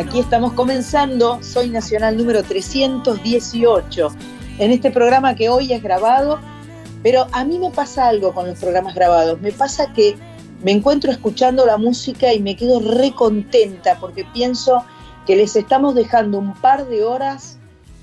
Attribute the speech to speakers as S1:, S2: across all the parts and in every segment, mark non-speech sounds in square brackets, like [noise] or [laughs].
S1: Aquí estamos comenzando. Soy Nacional número 318 en este programa que hoy es grabado, pero a mí me pasa algo con los programas grabados, me pasa que me encuentro escuchando la música y me quedo re contenta porque pienso que les estamos dejando un par de horas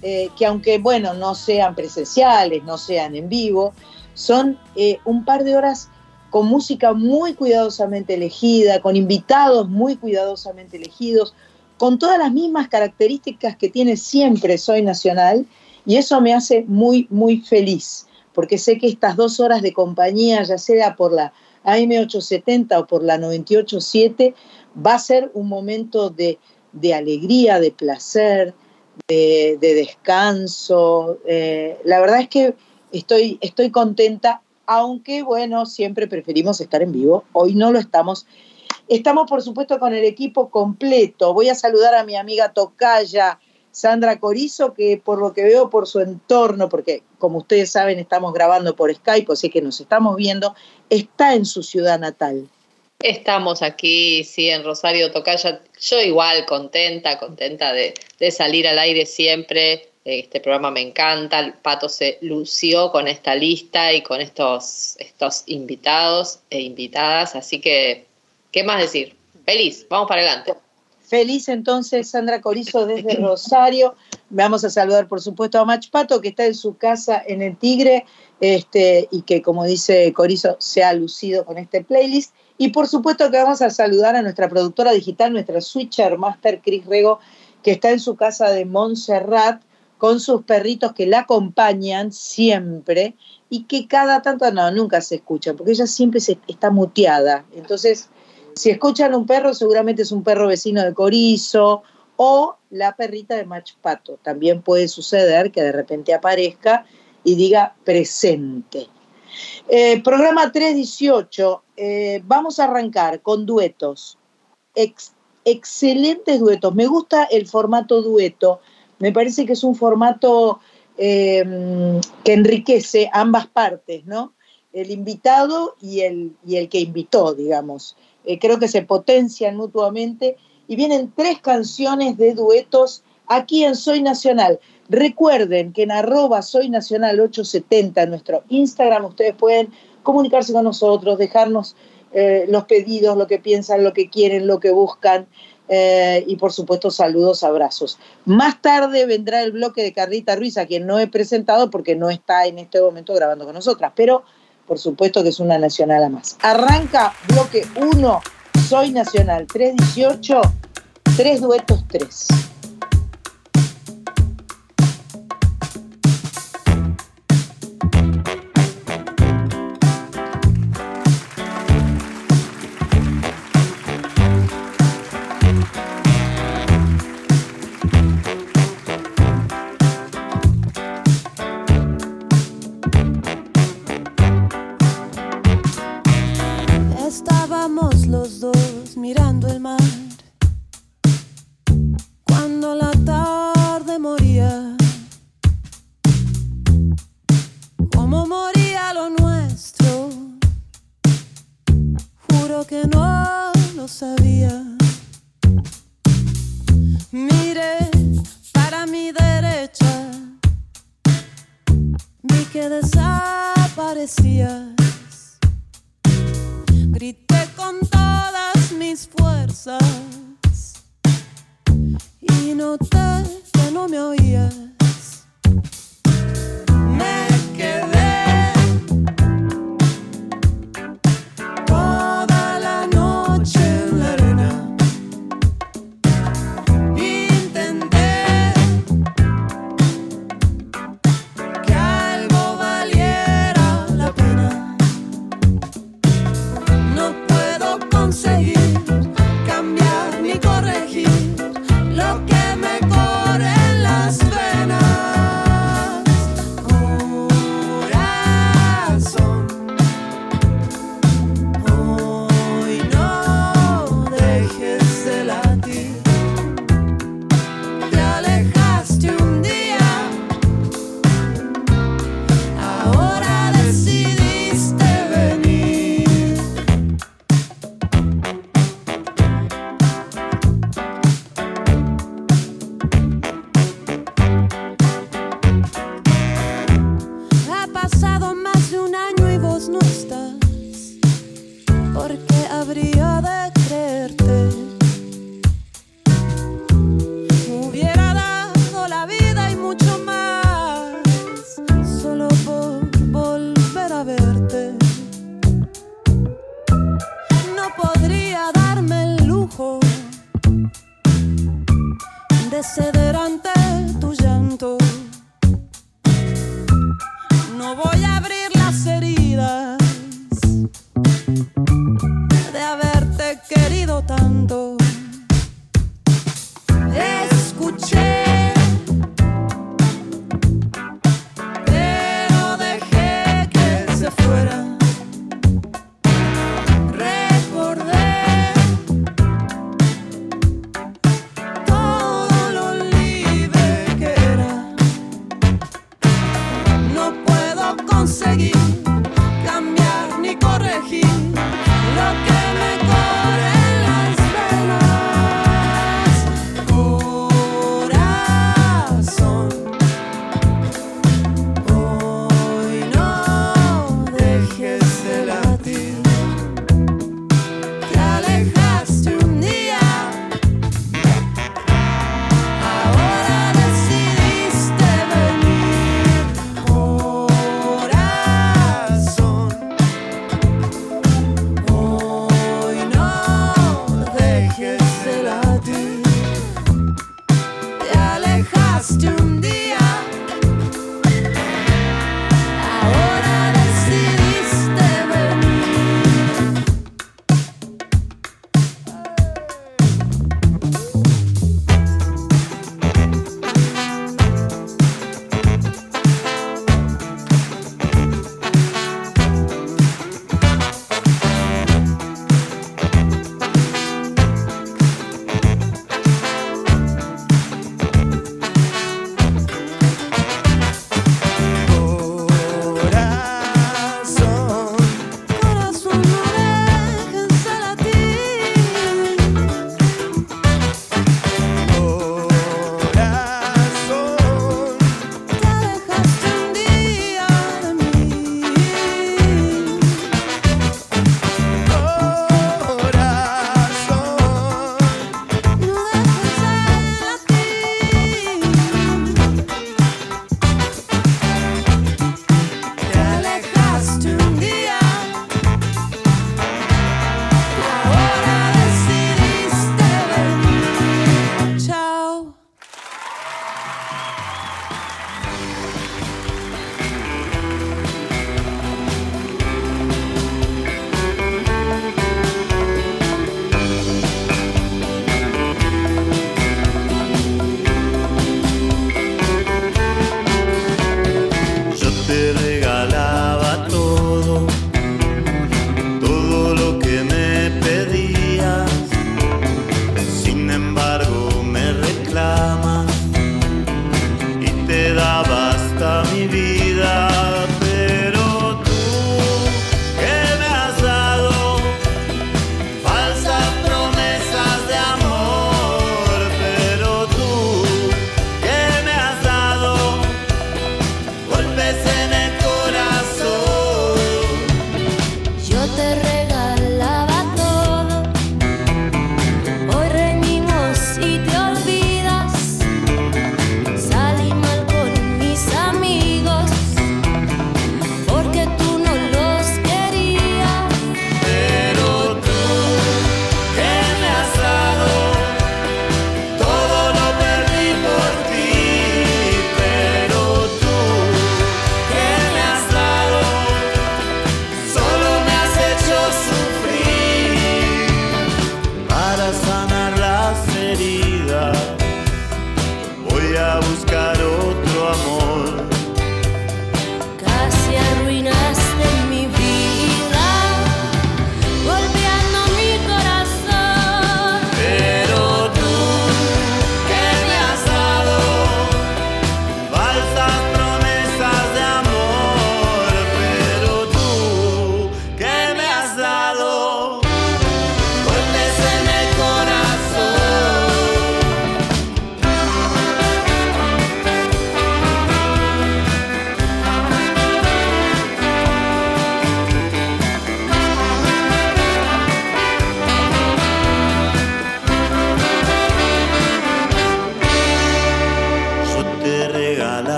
S1: eh, que aunque, bueno, no sean presenciales, no sean en vivo, son eh, un par de horas con música muy cuidadosamente elegida, con invitados muy cuidadosamente elegidos, con todas las mismas características que tiene siempre Soy Nacional y eso me hace muy, muy feliz, porque sé que estas dos horas de compañía, ya sea por la AM870 o por la 987, va a ser un momento de, alegría, de placer, de, descanso. Eh, la verdad es que estoy, estoy contenta, aunque bueno, siempre preferimos estar en vivo. Hoy no lo estamos. Estamos, por supuesto, con el equipo completo. Voy a saludar a mi amiga Tocaya, Sandra Corizo, que por lo que veo por su entorno, porque como ustedes saben estamos grabando por Skype, así que nos estamos viendo, está en su ciudad natal.
S2: Estamos aquí, sí, en Rosario Tocaya. Yo igual contenta, contenta de, salir al aire siempre. Este programa me encanta. El Pato se lució con esta lista y con estos, estos invitados e invitadas. Así que, ¿qué más decir? Feliz, vamos para adelante.
S1: Feliz entonces, Sandra Corizo desde Rosario. Vamos a saludar, por supuesto, a Mach Pato, que está en su casa en el Tigre, este, y que, como dice Corizo, se ha lucido con este playlist. Y por supuesto que vamos a saludar a nuestra productora digital, nuestra switcher master Cris Rego, que está en su casa de Montserrat con sus perritos que la acompañan siempre y que cada tanto, no, nunca se escuchan, porque ella siempre se, está muteada. Entonces, si escuchan un perro, seguramente es un perro vecino de Corizo o la perrita de Pato. También puede suceder que de repente aparezca y diga presente. Eh, programa 318, eh, vamos a arrancar con duetos. excelentes duetos. Me gusta el formato dueto. Me parece que es un formato eh, que enriquece ambas partes, ¿no? El invitado y el, y el que invitó, digamos. Eh, creo que se potencian mutuamente y vienen tres canciones de duetos aquí en Soy Nacional. Recuerden que en arroba Soy Nacional 870, en nuestro Instagram, ustedes pueden comunicarse con nosotros, dejarnos eh, los pedidos, lo que piensan, lo que quieren, lo que buscan. Eh, y por supuesto saludos, abrazos. Más tarde vendrá el bloque de Carlita Ruiz, a quien no he presentado porque no está en este momento grabando con nosotras, pero por supuesto que es una nacional a más. Arranca bloque 1, Soy Nacional 318, tres duetos 3.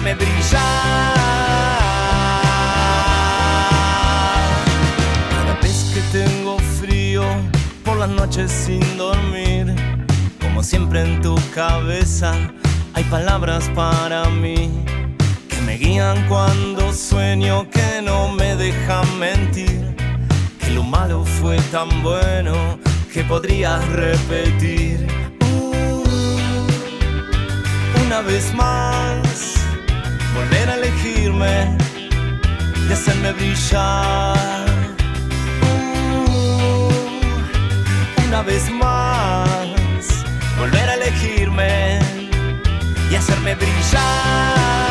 S3: hacerme brillar. Cada vez que tengo frío por las noches sin dormir, como siempre en tu cabeza hay palabras para mí que me guían cuando sueño, que no me dejan mentir, que lo malo fue tan bueno que podrías repetir. Uh, una vez más, volver a elegirme y hacerme brillar. Uh, una vez más, volver a elegirme y hacerme brillar.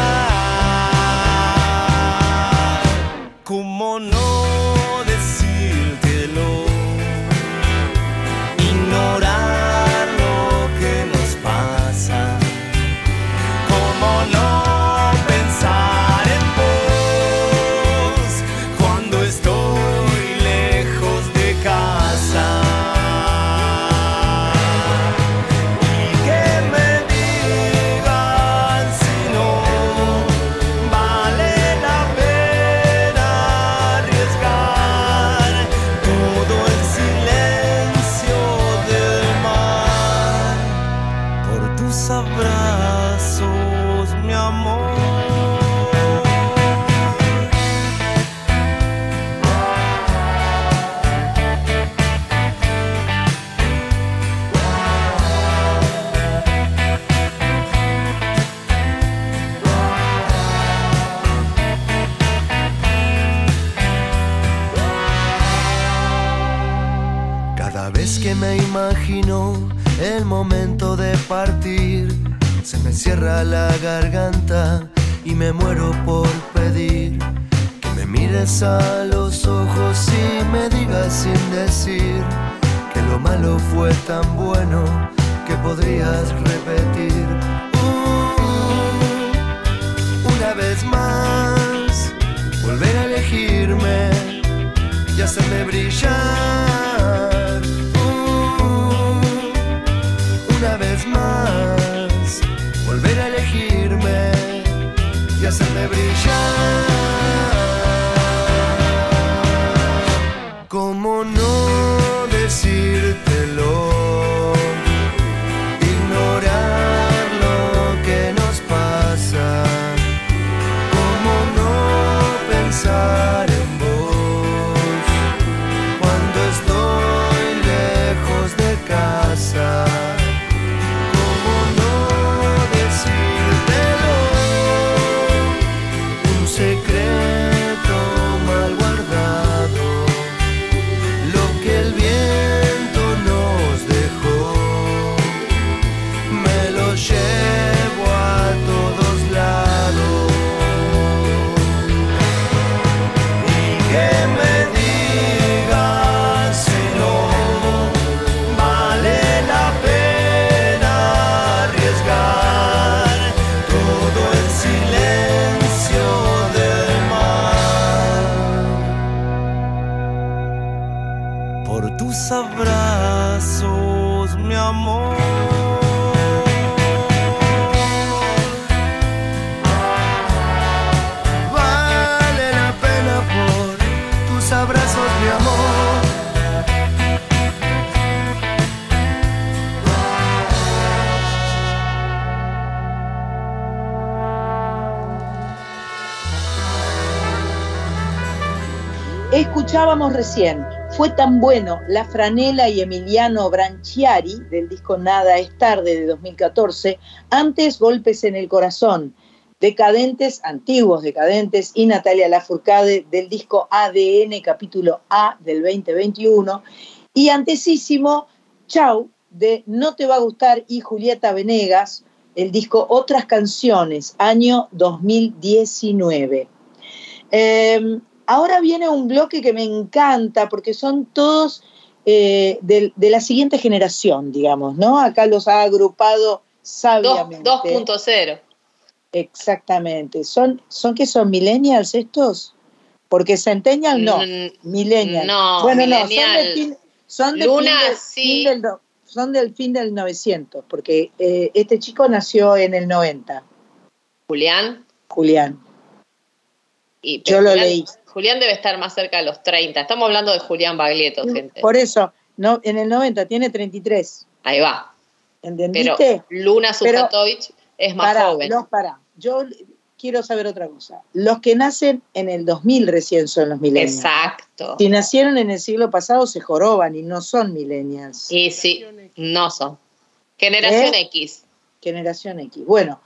S1: Recién, fue tan bueno La Franela y Emiliano Branchiari del disco Nada es tarde de 2014, antes Golpes en el Corazón, Decadentes, antiguos Decadentes y Natalia Lafourcade del disco ADN capítulo A del 2021 y antesísimo Chau de No te va a gustar y Julieta Venegas, el disco Otras canciones, año 2019. Eh, ahora viene un bloque que me encanta porque son todos eh, de, de, la siguiente generación, digamos, ¿no? Acá los ha agrupado sabiamente.
S2: 2.0.
S1: Exactamente. ¿Son, ¿Son que son millennials estos? Porque centennial no, mm, millennial.
S2: No,
S1: bueno,
S2: millennial.
S1: no, son del fin, son del,
S2: Luna,
S1: fin, del,
S2: sí.
S1: fin del, son del fin del 900, porque eh, este chico nació en el 90,
S2: Julián.
S1: Julián.
S2: Y,
S1: Yo lo leí.
S2: Julián debe estar más cerca de los 30. Estamos hablando de Julián Baglietto, gente.
S1: Por eso, no, en el 90 tiene 33.
S2: Ahí va.
S1: ¿Entendiste?
S2: Pero Luna Sujatovich es más
S1: Pará,
S2: joven.
S1: los- pará. Yo quiero saber otra cosa. Los que nacen en el 2000 recién son los millennials.
S2: Exacto.
S1: Si nacieron en el siglo pasado se joroban y no son millennials.
S2: Y sí, no son. Generación
S1: ¿Eh?
S2: X.
S1: Generación X. Bueno,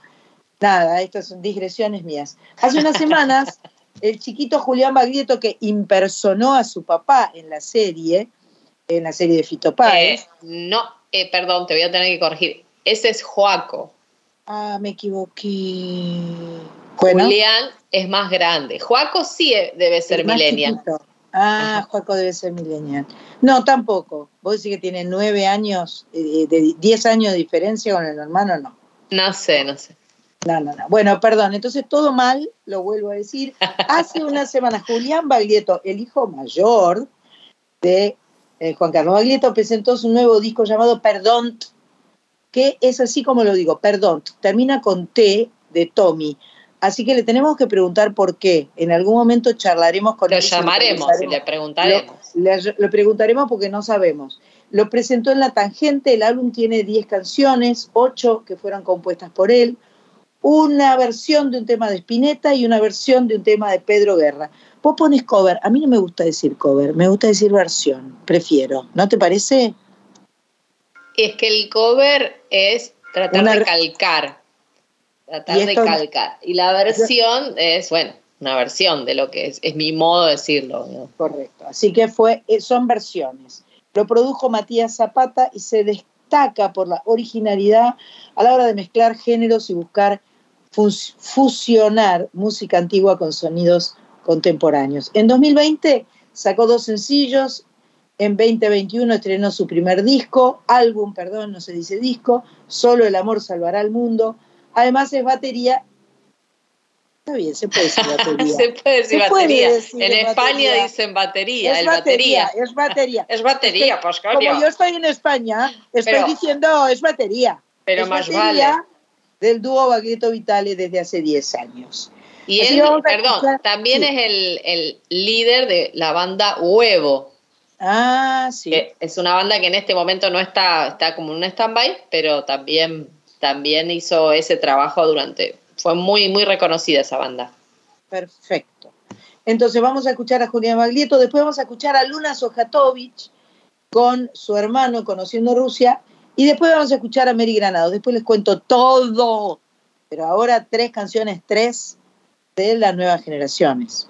S1: nada, estas son digresiones mías. Hace unas semanas, [laughs] el chiquito Julián Baglietto, que impersonó a su papá en la serie, en la serie de Fito Páez.
S2: Eh, no, eh, perdón, te voy a tener que corregir. Ese es Joaco.
S1: Ah, me equivoqué. Bueno,
S2: Julián es más grande. Joaco sí eh, debe ser millennial.
S1: chiquito. Ah,
S2: Ajá.
S1: Juaco debe ser millennial. No, tampoco. Vos decís que tiene nueve años, eh, de diez años de diferencia con el hermano, no.
S2: No sé, no sé.
S1: No, no, no. Bueno, perdón, entonces todo mal, lo vuelvo a decir. Hace una semana, Julián Baglietto, el hijo mayor de eh, Juan Carlos Baglietto, presentó su nuevo disco llamado Perdón, que es así como lo digo, Perdón, termina con T de Tommy. Así que le tenemos que preguntar por qué. En algún momento charlaremos con
S2: Lo
S1: él. y se
S2: llamaremos y le
S1: preguntaremos.
S2: preguntaremos.
S1: Le, le preguntaremos porque no sabemos. Lo presentó en La Tangente, el álbum tiene 10 canciones, 8 que fueron compuestas por él, una versión de un tema de Spinetta y una versión de un tema de Pedro Guerra. Vos pones cover, a mí no me gusta decir cover, me gusta decir versión, prefiero, ¿no te parece?
S2: Es que el cover es tratar
S1: Una
S2: de calcar. Tratar de calcar. Y la versión es, bueno, una versión de lo que es. Es mi modo de decirlo. ¿no?
S1: Correcto, así que fue, eh, son versiones. Lo produjo Matías Zapata y se destaca por la originalidad a la hora de mezclar géneros y buscar fus- fusionar música antigua con sonidos contemporáneos. En 2020 sacó dos sencillos, en 2021 estrenó su primer disco, álbum, perdón, no se dice disco, Solo el amor salvará al mundo. Además es batería. Está bien, se puede decir batería. [laughs]
S2: Se puede decir
S1: Se puede
S2: batería.
S1: decir
S2: en España dicen batería.
S1: es
S2: el
S1: batería,
S2: batería.
S1: es batería. [laughs]
S2: Es batería,
S1: que,
S2: pues
S1: Como yo estoy en España, estoy
S2: Pero-
S1: diciendo es batería.
S2: Pero
S1: es
S2: más
S1: batería
S2: vale.
S1: Del dúo Baglietto Vitale desde hace 10 años.
S2: Y él, perdón,
S1: escuchar-
S2: también
S1: sí.
S2: es el, el líder de la banda Huevo.
S1: Ah, sí.
S2: que es una banda que en este momento no está, está como en un stand-by, pero también, también hizo ese trabajo durante, fue muy, muy reconocida esa banda.
S1: Perfecto. Entonces vamos a escuchar a Julián Baglietto, después vamos a escuchar a Luna Sojatovich con su hermano Conociendo Rusia, y después vamos a escuchar a Mary Granado. Después les cuento todo, pero ahora tres canciones, tres de las nuevas generaciones.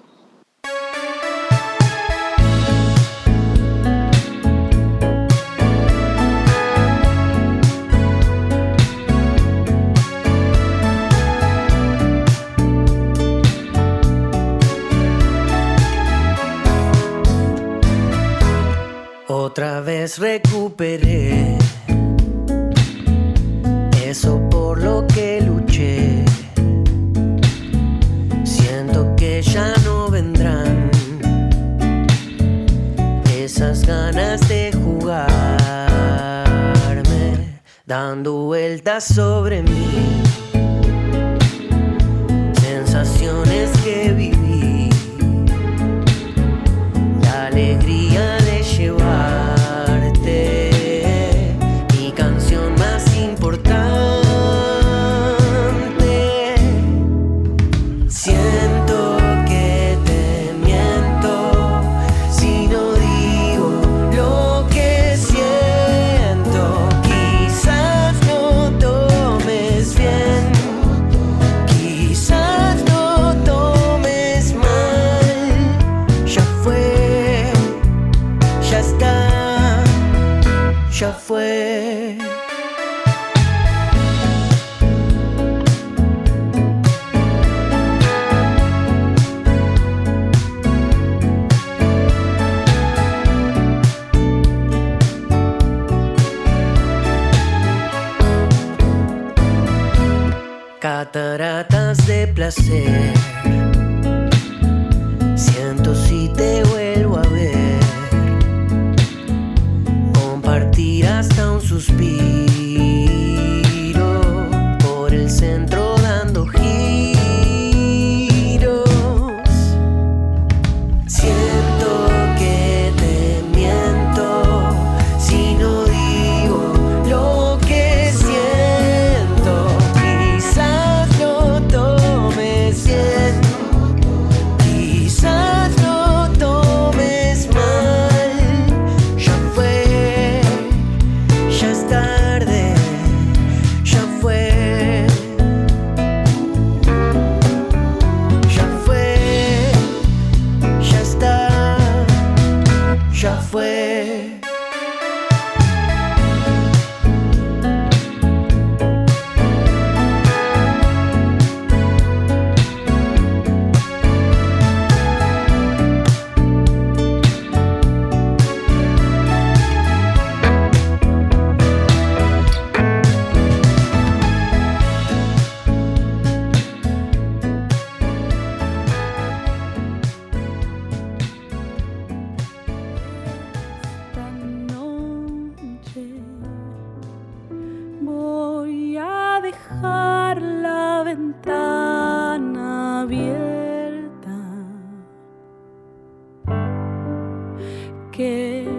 S4: Otra vez recuperé por lo que luché. Siento que ya no vendrán esas ganas de jugarme, dando vueltas sobre mí.
S5: Placer. Que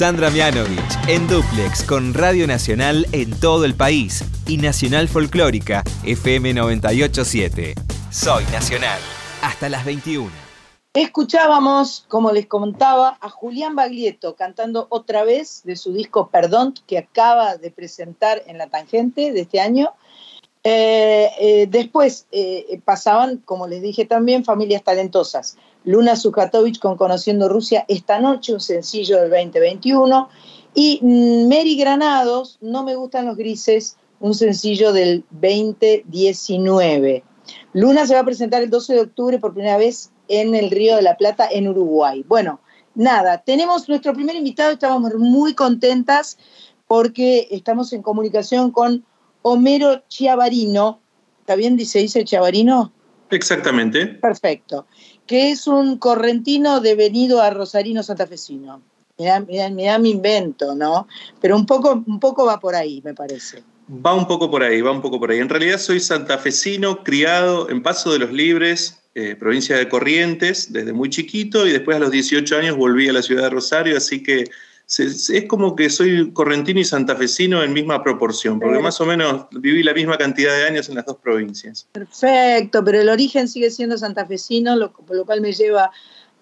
S6: Sandra Mianovich en Duplex con Radio Nacional en todo el país y Nacional Folclórica FM 987. Soy Nacional. Hasta las 21.
S1: Escuchábamos, como les comentaba, a Julián Baglietto cantando otra vez de su disco Perdón, que acaba de presentar en la tangente de este año. Eh, eh, después eh, pasaban, como les dije también, familias talentosas. Luna Sukhatovich con Conociendo Rusia esta noche, un sencillo del 2021. Y mm, Mary Granados, No me gustan los grises, un sencillo del 2019. Luna se va a presentar el 12 de octubre por primera vez en el Río de la Plata, en Uruguay. Bueno, nada, tenemos nuestro primer invitado, estábamos muy contentas porque estamos en comunicación con Homero Chiavarino. ¿Está bien? Dice, dice Chiavarino.
S7: Exactamente.
S1: Perfecto. Que es un correntino devenido a rosarino santafesino. Mirá, mirá, mirá mi invento, ¿no? Pero un poco, un poco va por ahí, me parece.
S7: Va un poco por ahí, va un poco por ahí. En realidad soy santafesino, criado en Paso de los Libres, eh, provincia de Corrientes, desde muy chiquito y después a los 18 años volví a la ciudad de Rosario, así que es como que soy correntino y santafesino en misma proporción, porque más o menos viví la misma cantidad de años en las dos provincias.
S1: Perfecto, pero el origen sigue siendo santafesino, lo, por lo cual me lleva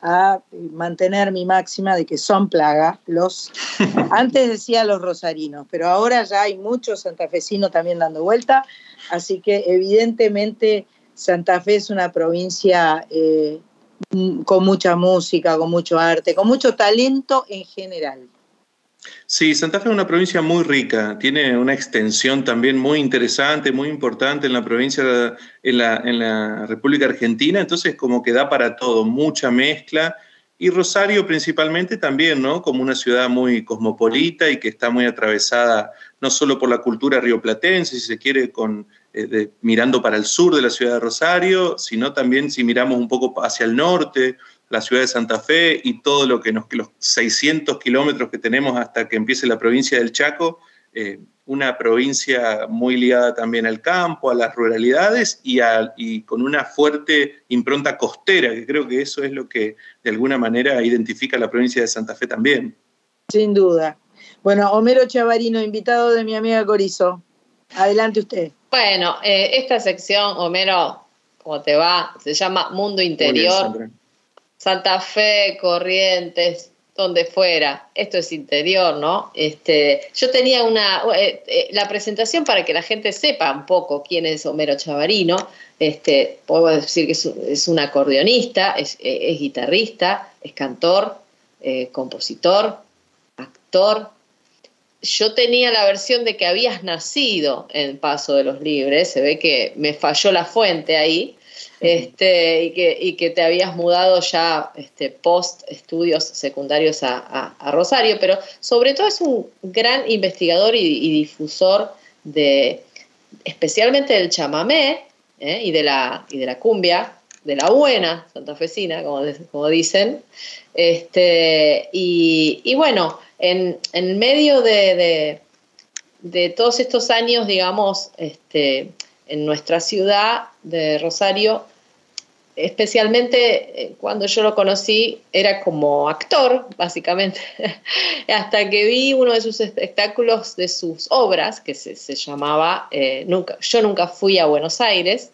S1: a mantener mi máxima de que son plaga. Los, [laughs] antes decía los rosarinos, pero ahora ya hay muchos santafesinos también dando vuelta, así que evidentemente Santa Fe es una provincia eh, con mucha música, con mucho arte, con mucho talento en general.
S7: Sí, Santa Fe es una provincia muy rica, tiene una extensión también muy interesante, muy importante en la provincia, en la, República Argentina, entonces como que da para todo, mucha mezcla. Y Rosario principalmente también, ¿no? Como una ciudad muy cosmopolita y que está muy atravesada no solo por la cultura rioplatense, si se quiere, con, eh, mirando para el sur de la ciudad de Rosario, sino también si miramos un poco hacia el norte, la ciudad de Santa Fe y todo lo que nos, los 600 kilómetros que tenemos hasta que empiece la provincia del Chaco, eh, una provincia muy ligada también al campo, a las ruralidades y, y, con una fuerte impronta costera, que creo que eso es lo que de alguna manera identifica la provincia de Santa Fe también.
S1: Sin duda. Bueno, Homero Chavarino, invitado de mi amiga Corizo. Adelante usted.
S2: Bueno, eh, esta sección, Homero, ¿cómo te va? Se llama Mundo Interior. Santa Fe, Corrientes, donde fuera. Esto es interior, ¿no? Este, yo tenía una eh, eh, la presentación para que la gente sepa un poco quién es Homero Chavarino. Este, puedo decir que es, un acordeonista, es, guitarrista, es cantor, eh, compositor, actor. Yo tenía la versión de que habías nacido en Paso de los Libres, se ve que me falló la fuente ahí, este, y, que, y que te habías mudado ya este, post estudios secundarios a, Rosario, pero sobre todo es un gran investigador y, difusor de, especialmente del chamamé ¿eh? y, de la, y de la cumbia, de la buena santafesina, como, como dicen. Este, y, bueno, en, en medio de, de, de, todos estos años, digamos, este, en nuestra ciudad de Rosario, especialmente eh, cuando yo lo conocí, era como actor, básicamente, [laughs] hasta que vi uno de sus espectáculos de sus obras, que se, llamaba eh, nunca, Yo nunca fui a Buenos Aires,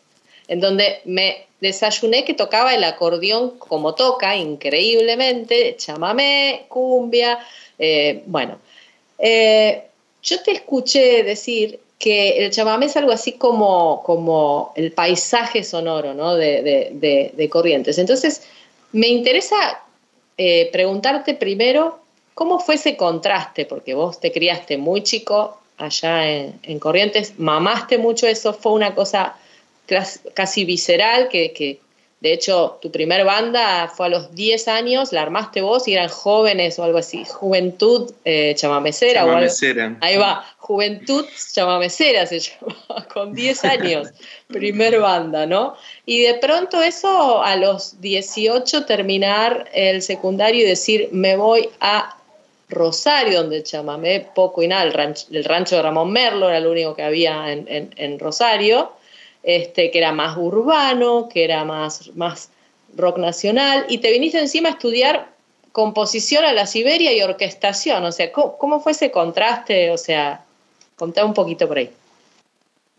S2: en donde me desayuné que tocaba el acordeón como toca, increíblemente, chamamé, cumbia, eh, bueno. yo te escuché decir que el chamamé es algo así como, como el paisaje sonoro ¿no? de, Corrientes. Entonces, me interesa eh, preguntarte primero, ¿cómo fue ese contraste? Porque vos te criaste muy chico allá en, Corrientes, mamaste mucho eso, fue una cosa casi visceral que, que, de hecho, tu primer banda fue a los 10 años, la armaste vos y eran jóvenes o algo así, Juventud eh, Chamamecera. Ahí va, Juventud Chamamecera se [laughs] llama, con 10 [laughs] años, primer banda, ¿no? Y de pronto eso a los 18 terminar el secundario y decir, me voy a Rosario, donde chamamé poco y nada, el rancho, de Ramón Merlo era lo único que había en, en Rosario este, que era más urbano, que era más, más rock nacional, y te viniste encima a estudiar composición a la Siberia y orquestación. O sea, ¿cómo, fue ese contraste? O sea, contá un poquito por ahí.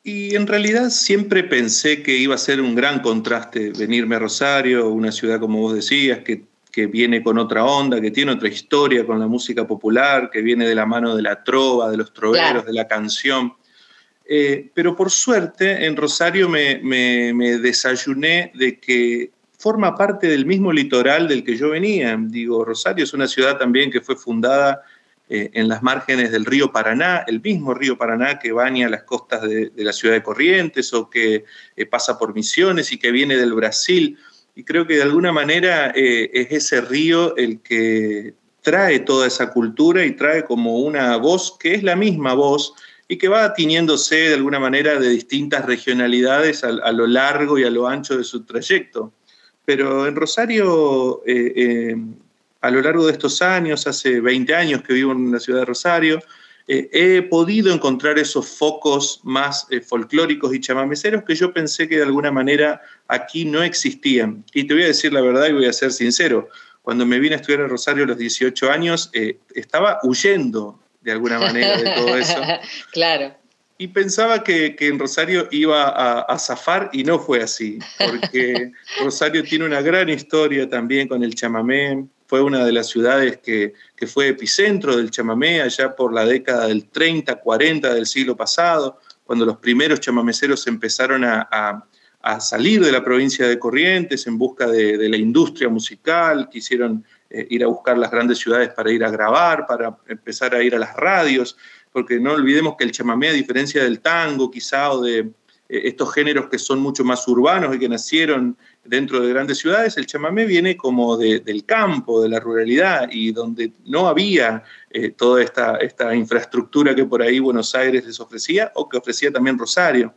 S7: Y en realidad siempre pensé que iba a ser un gran contraste venirme a Rosario, una ciudad como vos decías, que, que viene con otra onda, que tiene otra historia con la música popular, que viene de la mano de la trova, de los troveros, de la canción. Eh, pero por suerte en Rosario me, desayuné de que forma parte del mismo litoral del que yo venía. Digo, Rosario es una ciudad también que fue fundada eh, en las márgenes del río Paraná, el mismo río Paraná que baña las costas de, la ciudad de Corrientes o que eh, pasa por Misiones y que viene del Brasil. Y creo que de alguna manera es ese río el que trae toda esa cultura y trae como una voz que es la misma voz y que va tiñéndose de alguna manera de distintas regionalidades a, lo largo y a lo ancho de su trayecto. Pero en Rosario, eh, eh, a lo largo de estos años, hace 20 años que vivo en la ciudad de Rosario, eh, he podido encontrar esos focos más folclóricos y chamameceros que yo pensé que de alguna manera aquí no existían. Y te voy a decir la verdad y voy a ser sincero, cuando me vine a estudiar en Rosario a los 18 años, estaba huyendo de alguna manera de todo eso. [laughs]
S2: claro.
S7: y pensaba que, en Rosario iba a, zafar y no fue así, porque [laughs] Rosario tiene una gran historia también con el chamamé, fue una de las ciudades que, fue epicentro del chamamé allá por la década del 30, 40 del siglo pasado, cuando los primeros chamameceros empezaron a, salir de la provincia de Corrientes en busca de, la industria musical, quisieron eh, ir a buscar las grandes ciudades para ir a grabar, para empezar a ir a las radios porque no olvidemos que el chamamé, a diferencia del tango quizá o de eh, estos géneros que son mucho más urbanos y que nacieron dentro de grandes ciudades, el chamamé viene como del campo, de la ruralidad, y donde no había eh, toda esta, esta infraestructura que por ahí Buenos Aires les ofrecía o que ofrecía también Rosario.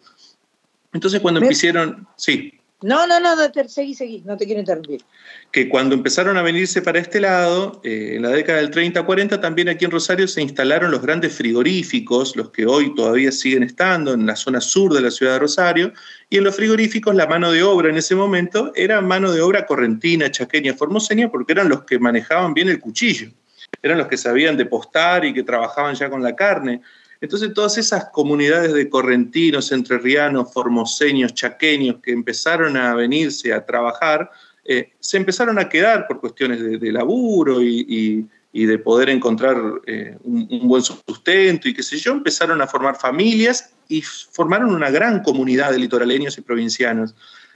S7: Entonces cuando empezaron, sí.
S1: No, no, no, seguí, seguí, no te quiero interrumpir.
S7: Que cuando empezaron a venirse para este lado, eh, en la década del 30-40, también aquí en Rosario se instalaron los grandes frigoríficos, los que hoy todavía siguen estando en la zona sur de la ciudad de Rosario, y en los frigoríficos la mano de obra en ese momento era mano de obra correntina, chaqueña, formoseña, porque eran los que manejaban bien el cuchillo, eran los que sabían de postar y que trabajaban ya con la carne. Entonces todas esas comunidades de correntinos, entrerrianos, formoseños, chaqueños que empezaron a venirse a trabajar, eh, se empezaron a quedar por cuestiones de, laburo y, de poder encontrar eh, un, buen sustento y qué sé yo, empezaron a formar familias y formaron una gran comunidad de litoraleños y provincianos.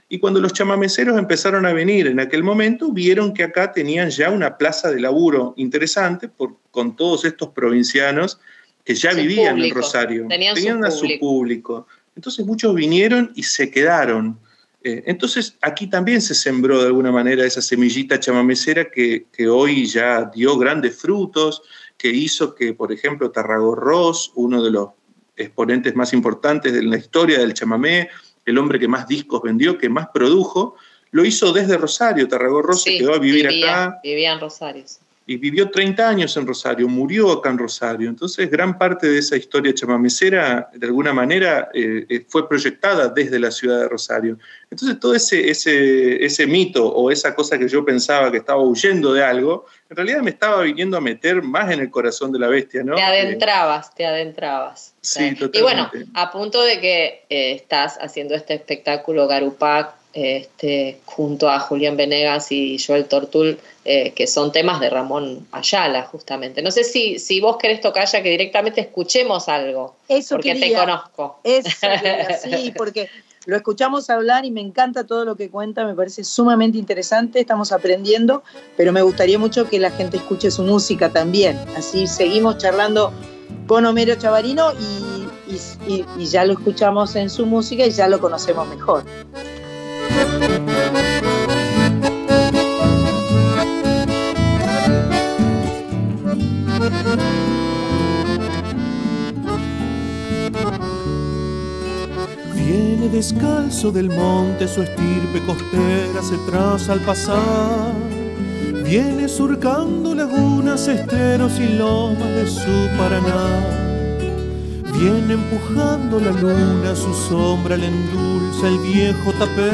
S7: Y cuando los chamameceros empezaron a venir en aquel momento, vieron que acá tenían ya una plaza de laburo interesante con todos estos provincianos que ya vivían en Rosario, tenían, a su público. Entonces muchos vinieron y se quedaron. Eh, entonces aquí también se sembró de alguna manera esa semillita chamamecera que, que, hoy ya dio grandes frutos, que hizo que, por ejemplo, Tarragorros, uno de los exponentes más importantes de la historia del chamamé, el hombre que más discos vendió, que más produjo, lo hizo desde Rosario. Tarragorros se quedó a vivir acá.
S2: Vivía en Rosario
S7: y vivió 30 años en Rosario, murió acá en Rosario. Entonces, gran parte de esa historia chamamecera, de alguna manera, eh, eh, fue proyectada desde la ciudad de Rosario. Entonces, todo ese, ese, ese mito o esa cosa que yo pensaba que estaba huyendo de algo, en realidad me estaba viniendo a meter más en el corazón de la bestia, ¿no?
S2: Te adentrabas, te adentrabas.
S7: Sí,
S2: Y bueno, a punto de que eh, estás haciendo este espectáculo Garupac este, junto a Julián Venegas y Joel Tortul, eh, que son temas de Ramón Ayala, justamente. No sé si, si vos querés tocar ya que directamente escuchemos algo,
S1: Eso
S2: porque te conozco.
S1: Eso [laughs] sí, porque lo escuchamos hablar y me encanta todo lo que cuenta, me parece sumamente interesante, estamos aprendiendo, pero me gustaría mucho que la gente escuche su música también. Así seguimos charlando con Homero Chavarino y ya lo escuchamos en su música y ya lo conocemos mejor.
S8: Viene descalzo del monte, su estirpe costera se traza al pasar. Viene surcando lagunas, esteros y lomas de su Paraná. Viene empujando la luna, su sombra le endulza el viejo tapé.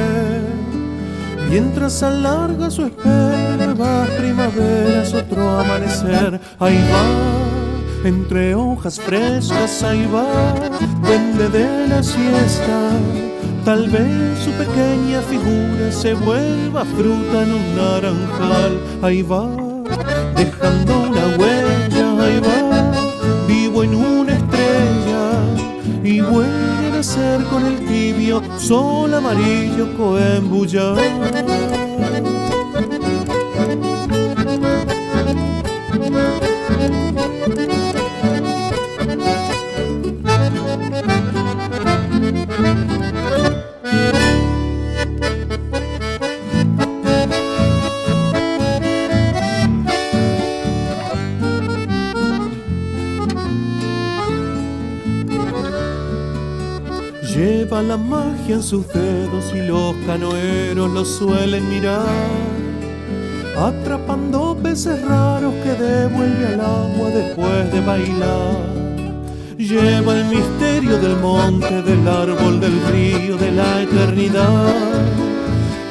S8: Mientras alarga su espera, va primaveras, otro amanecer. Ahí va, entre hojas frescas, ahí va, vende de la siesta. Tal vez su pequeña figura se vuelva fruta en un naranjal. Ahí va, dejando vuelve a ser con el tibio sol amarillo coembullar. La magia en sus dedos y los canoeros lo suelen mirar, atrapando peces raros que devuelve al agua después de bailar. Lleva el misterio del monte, del árbol, del río, de la eternidad.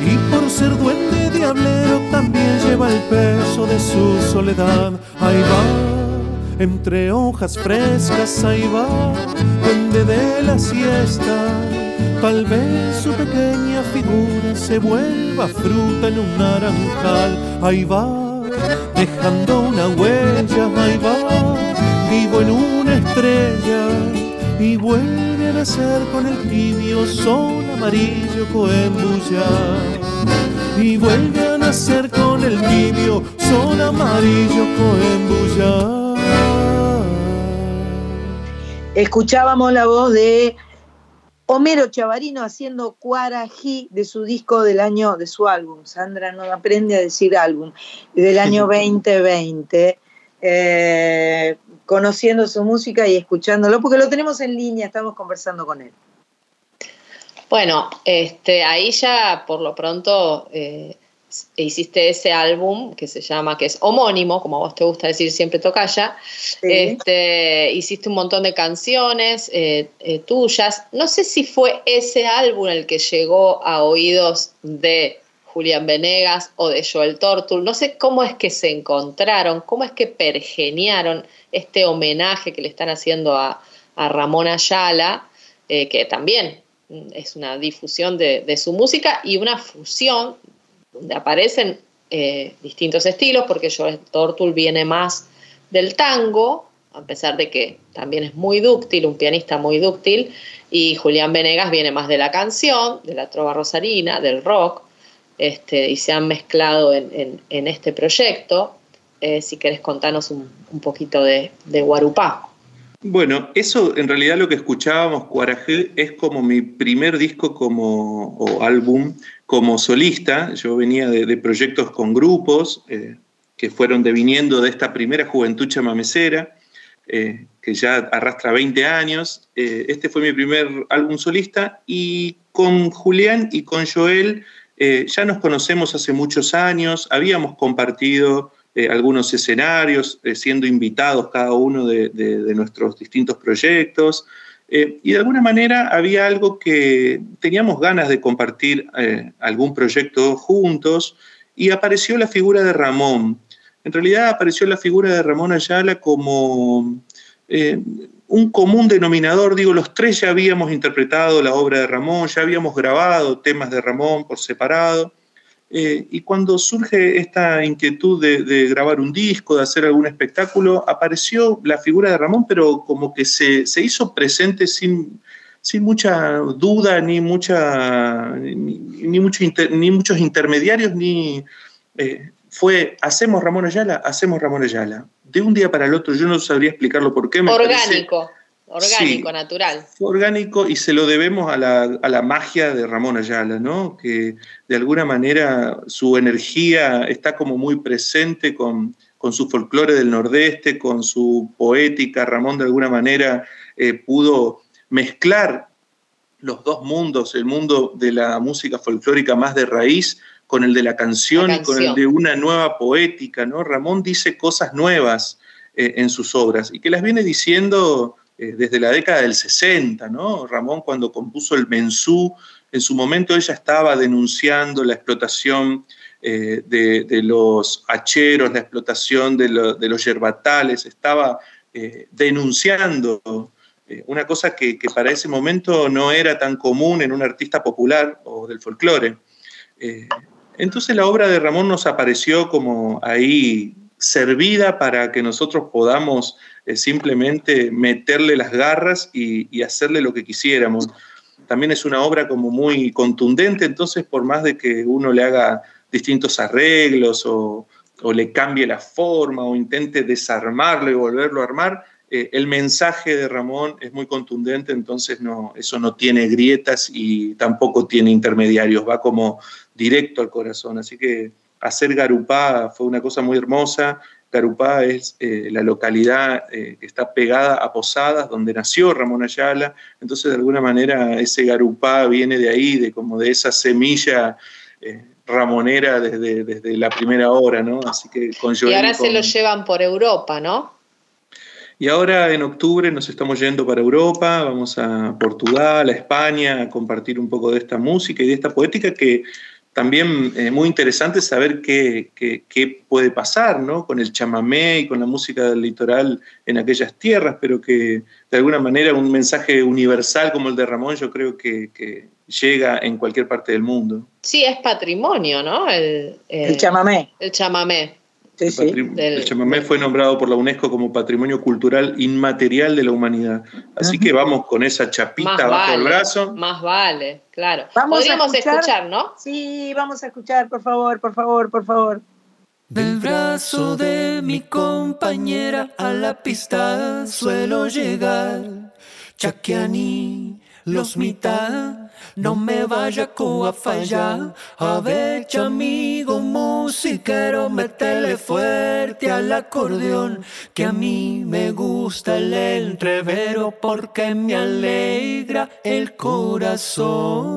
S8: Y por ser duende diablero también lleva el peso de su soledad. Ahí va entre hojas frescas ahí va, donde de la siesta, tal vez su pequeña figura se vuelva fruta en un naranjal, ahí va, dejando una huella, ahí va, vivo en una estrella. Y vuelve a nacer con el tibio sol amarillo coembuya y vuelve a nacer con el tibio sol amarillo coembuya
S1: Escuchábamos la voz de Homero Chavarino haciendo Cuarají de su disco del año, de su álbum, Sandra no aprende a decir álbum, del año [laughs] 2020, eh, conociendo su música y escuchándolo, porque lo tenemos en línea, estamos conversando con él.
S2: Bueno, este, ahí ya por lo pronto eh, hiciste ese álbum que se llama, que es homónimo, como a vos te gusta decir siempre tocaya, este, hiciste un montón de canciones eh, eh, tuyas. No sé si fue ese álbum el que llegó a oídos de Julián Venegas o de Joel Tortul. No sé cómo es que se encontraron, cómo es que pergeniaron este homenaje que le están haciendo a, Ramón Ayala, eh, que también es una difusión de, de, su música y una fusión donde aparecen eh, distintos estilos, porque Joel Tortul viene más del tango, a pesar de que también es muy dúctil, un pianista muy dúctil, y Julián Venegas viene más de la canción, de la trova rosarina, del rock, este, y se han mezclado en, este proyecto. Eh, si querés contarnos un, poquito de, de, Guarupá.
S7: Bueno, eso en realidad lo que escuchábamos, Cuarajé, es como mi primer disco como, o álbum como solista, yo venía de, proyectos con grupos eh, que fueron deviniendo de esta primera juventud chamamecera, eh, que ya arrastra 20 años. Eh, este fue mi primer álbum solista y con Julián y con Joel ya nos conocemos hace muchos años, habíamos compartido algunos escenarios, siendo invitados cada uno de nuestros distintos proyectos. Eh, y de alguna manera había algo que teníamos ganas de compartir eh, algún proyecto juntos y apareció la figura de Ramón. En realidad apareció la figura de Ramón Ayala como eh, un común denominador. Digo, los tres ya habíamos interpretado la obra de Ramón, ya habíamos grabado temas de Ramón por separado. Eh, y cuando surge esta inquietud de, grabar un disco, de hacer algún espectáculo, apareció la figura de Ramón, pero como que se, hizo presente sin, sin, mucha duda, ni, mucha, ni muchos intermediarios, ni eh, fue, hacemos Ramón Ayala, hacemos Ramón Ayala. De un día para el otro, yo no sabría explicarlo por qué.
S2: Me Orgánico. Orgánico, natural.
S7: orgánico y se lo debemos a la, magia de Ramón Ayala, ¿no? Que de alguna manera su energía está como muy presente con, su folclore del Nordeste, con su poética. Ramón de alguna manera eh, pudo mezclar los dos mundos, el mundo de la música folclórica más de raíz con el de la canción, y con el de una nueva poética, ¿no? Ramón dice cosas nuevas eh, en sus obras y que las viene diciendo eh, desde la década del 60, ¿no? Ramón cuando compuso el Mensú, en su momento ella estaba denunciando la explotación eh, de, los hacheros, la explotación de, los yerbatales, estaba eh, denunciando una cosa que, para ese momento no era tan común en un artista popular o del folclore. entonces la obra de Ramón nos apareció como ahí servida para que nosotros podamos simplemente meterle las garras y, hacerle lo que quisiéramos. También es una obra como muy contundente, entonces por más de que uno le haga distintos arreglos o, le cambie la forma o intente desarmarlo y volverlo a armar, eh, el mensaje de Ramón es muy contundente, entonces no, eso no tiene grietas y tampoco tiene intermediarios, va como directo al corazón. Así que hacer Garupá fue una cosa muy hermosa. Garupá es eh, la localidad eh, que está pegada a Posadas, donde nació Ramón Ayala. Entonces, de alguna manera, ese Garupá viene de ahí, de como de esa semilla eh, ramonera desde, desde, la primera hora, ¿no?
S2: Así que con Y ahora se lo llevan por Europa, ¿no?
S7: Y ahora en octubre nos estamos yendo para Europa, vamos a Portugal, a España, a compartir un poco de esta música y de esta poética que también eh, muy interesante saber qué, qué, puede pasar ¿no? con el chamamé y con la música del litoral en aquellas tierras, pero que de alguna manera un mensaje universal como el de Ramón yo creo que, llega en cualquier parte del mundo.
S2: Sí, es patrimonio, ¿no?
S1: El, el chamamé.
S2: El chamamé.
S7: El chamamé fue nombrado por la UNESCO como Patrimonio Cultural Inmaterial de la Humanidad. Así que vamos con esa chapita bajo el brazo.
S2: Más vale, claro. Podríamos escuchar? ¿no?
S1: Sí, vamos a escuchar, por favor, por favor, por favor.
S5: Del brazo de mi compañera a la pista suelo llegar. Chaquiani, los mitad no me vaya a fallar. A ver, amigo musiquero, métele fuerte al acordeón, que a mí me gusta el entrevero porque me alegra el corazón.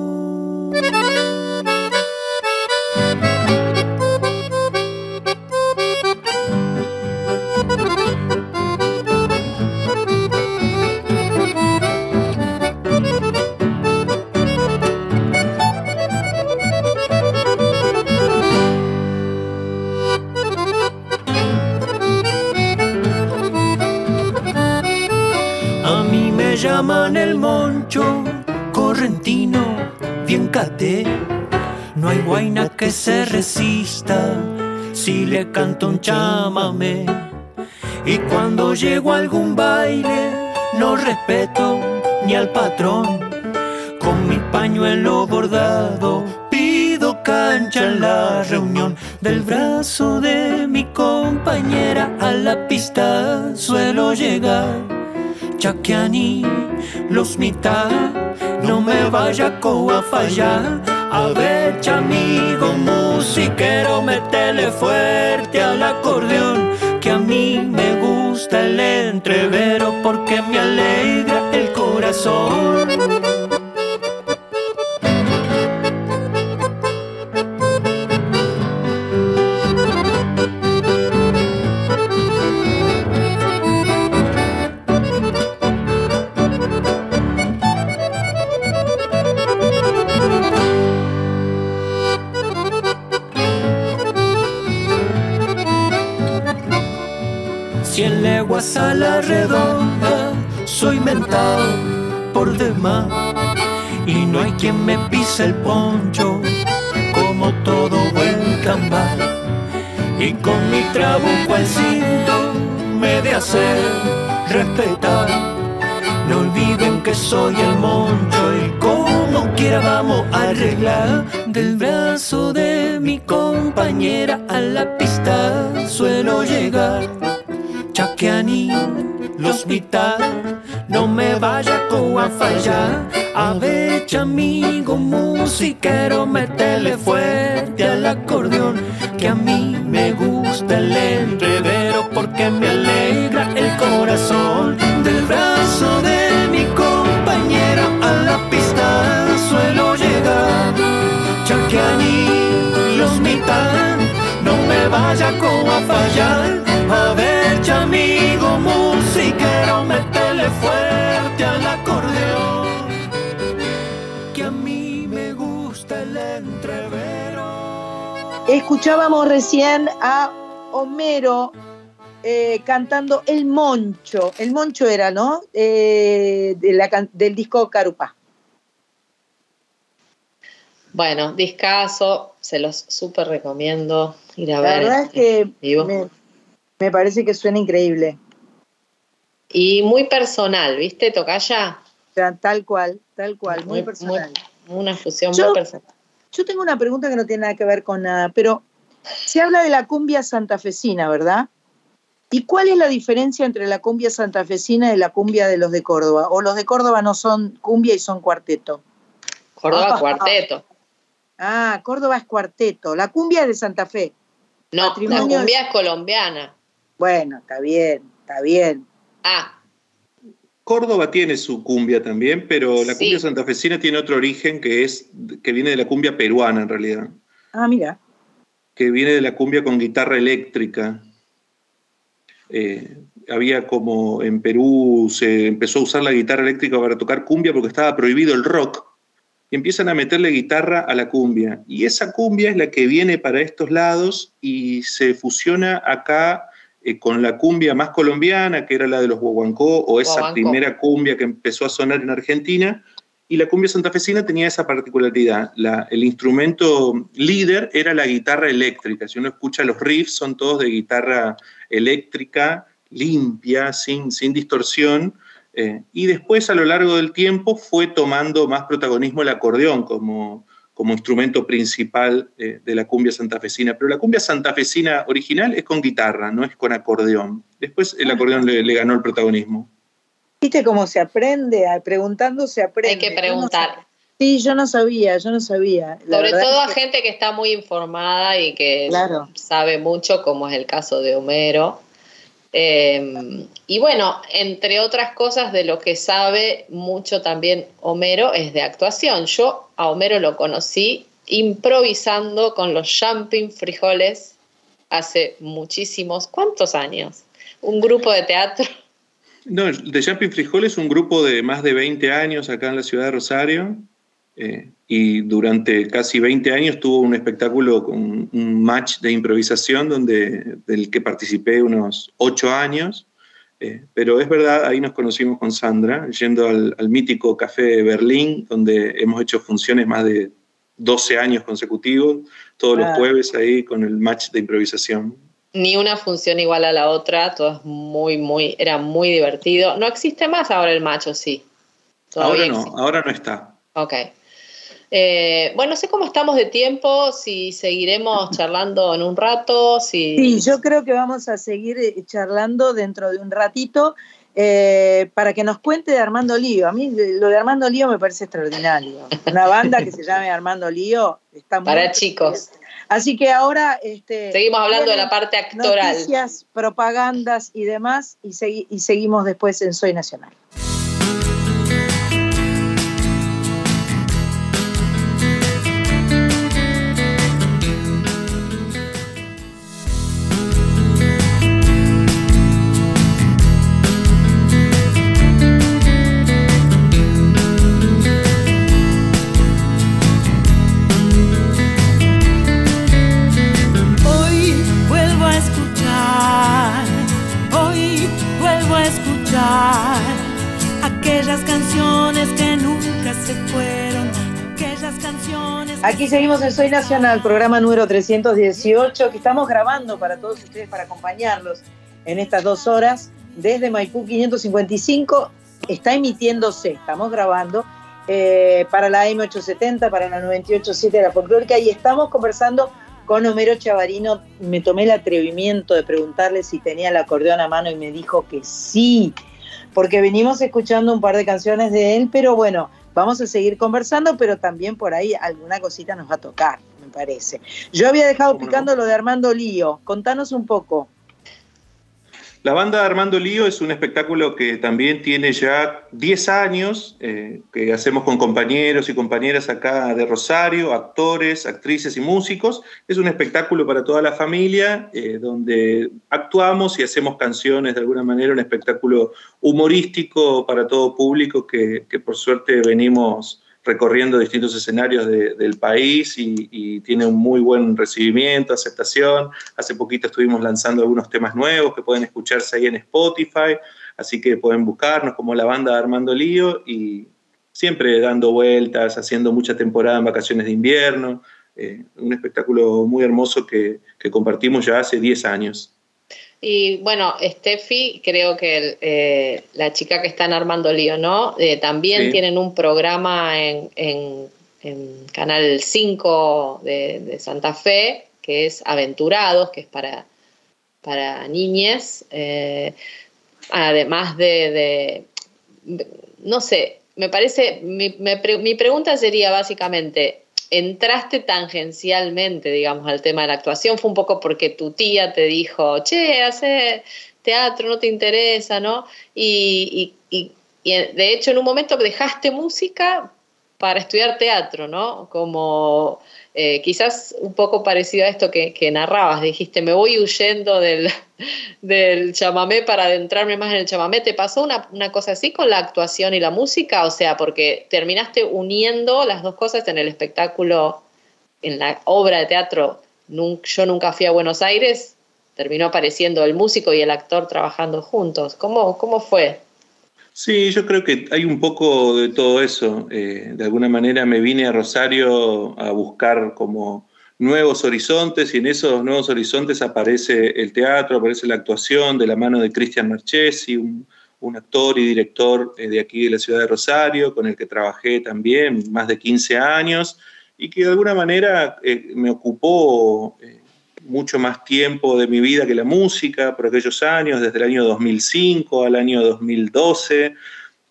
S5: Correntino, bien cate. No hay guaina que se resista si le canto un chamame. Y cuando llego a algún baile, no respeto ni al patrón. Con mi pañuelo bordado, pido cancha en la reunión. Del brazo de mi compañera a la pista suelo llegar Los mitad, no me vaya a fallar. A ver, amigo musiquero, metele fuerte al acordeón, que a mí me gusta el entrevero porque me alegra el corazón. La redonda, soy mentado por demás. Y no hay quien me pise el poncho, como todo buen cambal. Y con mi trabuco al cinto me de hacer respetar. No olviden que soy el moncho y como quiera vamos a arreglar. Del brazo de mi compañera a la pista suelo llegar Chaquiani, los mitad, no me vaya a fallar. A ver, amigo musiquero, metele fuerte al acordeón, que a mí me gusta el entrevero porque me alegra el corazón. Del brazo de mi compañera a la pista suelo llegar. Chaquiani, los mitad, no me vaya a fallar.
S1: Escuchábamos recién a Homero eh, cantando El Moncho. El Moncho era, ¿no? Eh, del disco Carupá.
S2: Bueno, discaso, se los súper recomiendo ir a
S1: ver.
S2: La
S1: verdad es que me parece que suena increíble.
S2: Y muy personal, ¿viste, Tocaya?
S1: tal cual, tal cual, muy, personal.
S2: una fusión muy personal.
S1: Yo tengo una pregunta que no tiene nada que ver con nada, pero se habla de la cumbia santafesina, ¿verdad? ¿Y cuál es la diferencia entre la cumbia santafesina y la cumbia de los de Córdoba? ¿O los de Córdoba no son cumbia y son cuarteto?
S2: Córdoba [laughs] cuarteto.
S1: Ah, Córdoba es cuarteto. La cumbia es de Santa Fe.
S2: No, la cumbia es colombiana.
S1: Bueno, está bien, está bien.
S2: Ah.
S7: Córdoba tiene su cumbia también, pero la cumbia santafesina tiene otro origen que es que viene de la cumbia peruana en realidad.
S1: Ah, mira.
S7: Que viene de la cumbia con guitarra eléctrica. Eh, había como en Perú se empezó a usar la guitarra eléctrica para tocar cumbia porque estaba prohibido el rock. y empiezan a meterle guitarra a la cumbia. Y esa cumbia es la que viene para estos lados y se fusiona acá eh, con la cumbia más colombiana, que era la de los guaguancó, o esa
S2: Guaguancó.
S7: primera cumbia que empezó a sonar en Argentina. Y la cumbia santafesina tenía esa particularidad. La- el instrumento líder era la guitarra eléctrica. Si uno escucha los riffs, son todos de guitarra eléctrica, limpia, sin, sin distorsión. Eh, y después, a lo largo del tiempo, fue tomando más protagonismo el acordeón como, como instrumento principal eh, de la cumbia santafesina. Pero la cumbia santafesina original es con guitarra, no es con acordeón. Después el acordeón le, le ganó el protagonismo.
S1: ¿Viste cómo se aprende? Ah, Preguntando se aprende.
S2: Hay que preguntar.
S1: sí, yo no sabía, yo no sabía. La
S2: Sobre todo a
S1: que-
S2: gente que está muy informada y que
S1: Claro.
S2: sabe mucho, como es el caso de Homero. Eh, y bueno, entre otras cosas de lo que sabe mucho también Homero es de actuación. Yo a Homero lo conocí improvisando con los Jumping Frijoles hace muchísimos, ¿cuántos años? Un grupo de teatro.
S7: No, The Jumping Frijol es un grupo de más de 20 años acá en la ciudad de Rosario eh, y durante casi 20 años tuvo un espectáculo con un match de improvisación donde, del que participé unos 8 años. eh, pero es verdad, ahí nos conocimos con Sandra, yendo al, al mítico Café Berlín, donde hemos hecho funciones más de 12 años consecutivos, todos los
S1: Ah.
S7: jueves ahí con el match de improvisación.
S2: Ni una función igual a la otra, todo es muy, muy, era muy divertido. No existe más ahora el macho, sí. Todavía
S7: Ahora no,
S2: existe.
S7: ahora no está.
S2: Ok. Eh, bueno, no sé cómo estamos de tiempo, si seguiremos [laughs] charlando en un rato, si...
S1: Sí, yo creo que vamos a seguir eh, charlando dentro de un ratito eh, para que nos cuente de Armando Lío. A mí lo de Armando Lío me parece extraordinario. Una banda que se llame Armando Lío está muy
S2: Para chicos.
S1: Así que ahora este,
S2: Seguimos hablando de la parte actoral.
S1: Noticias, propagandas y demás, y, segui- y seguimos después en Soy Nacional. Aquí seguimos en Soy Nacional, programa número 318, que estamos grabando para todos ustedes, para acompañarlos en estas dos horas desde Maipú 555. Está emitiéndose, estamos grabando eh, para la M870, para la 987 de la folclórica y estamos conversando con Homero Chavarino. Me tomé el atrevimiento de preguntarle si tenía el acordeón a mano y me dijo que sí, porque venimos escuchando un par de canciones de él, pero bueno, vamos a seguir conversando, pero también por ahí alguna cosita nos va a tocar, me parece. Yo había dejado picando lo de Armando Lío, contanos un poco.
S7: La banda Armando Lío es un espectáculo que también tiene ya 10 años, eh, que hacemos con compañeros y compañeras acá de Rosario, actores, actrices y músicos. Es un espectáculo para toda la familia, eh, donde actuamos y hacemos canciones de alguna manera, un espectáculo humorístico para todo público que, que por suerte venimos recorriendo distintos escenarios de- del país y, tiene un muy buen recibimiento, aceptación. Hace poquito estuvimos lanzando algunos temas nuevos que pueden escucharse ahí en Spotify, así que pueden buscarnos como la banda Armando Lío y siempre dando vueltas, haciendo mucha temporada en vacaciones de invierno. eh, un espectáculo muy hermoso que, que compartimos ya hace 10 años.
S2: Y bueno, Steffi, creo que el, eh, la chica que está en Armando Lío, ¿no? Eh, también
S7: Sí.
S2: tienen un programa en, en- en Canal 5 de, de Santa Fe, que es Aventurados, que es para, para niñes. eh, además de, de- no sé, me parece, mi, me pre- mi pregunta sería básicamente, entraste tangencialmente, digamos, al tema de la actuación, fue un poco porque tu tía te dijo, che, hace teatro, no te interesa, ¿no? Y, y- y- y de hecho en un momento dejaste música para estudiar teatro, ¿no? Como eh, quizás un poco parecido a esto que, narrabas, dijiste, me voy huyendo del, [laughs] del, chamamé para adentrarme más en el chamamé. ¿Te pasó una, cosa así con la actuación y la música? O sea, porque terminaste uniendo las dos cosas en el espectáculo, en la obra de teatro. Yo nunca fui a Buenos Aires, terminó apareciendo el músico y el actor trabajando juntos. ¿Cómo, cómo fue?
S7: Sí, yo creo que hay un poco de todo eso. Eh, de alguna manera me vine a Rosario a buscar como nuevos horizontes y en esos nuevos horizontes aparece el teatro, aparece la actuación de la mano de Cristian Marchesi, un, actor y director eh, de aquí de la ciudad de Rosario, con el que trabajé también más de 15 años y que de alguna manera eh, me ocupó mucho más tiempo de mi vida que la música por aquellos años, desde el año 2005 al año 2012.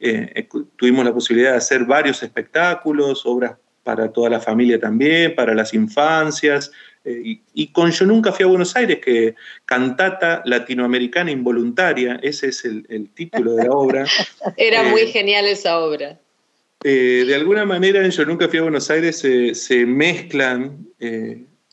S7: Eh, tuvimos la posibilidad de hacer varios espectáculos, obras para toda la familia también, para las infancias. Eh, y, con Yo Nunca Fui a Buenos Aires, que cantata latinoamericana involuntaria, ese es el, título de la obra. [laughs]
S2: Era muy eh, genial esa obra.
S7: de alguna manera en Yo Nunca Fui a Buenos Aires se mezclan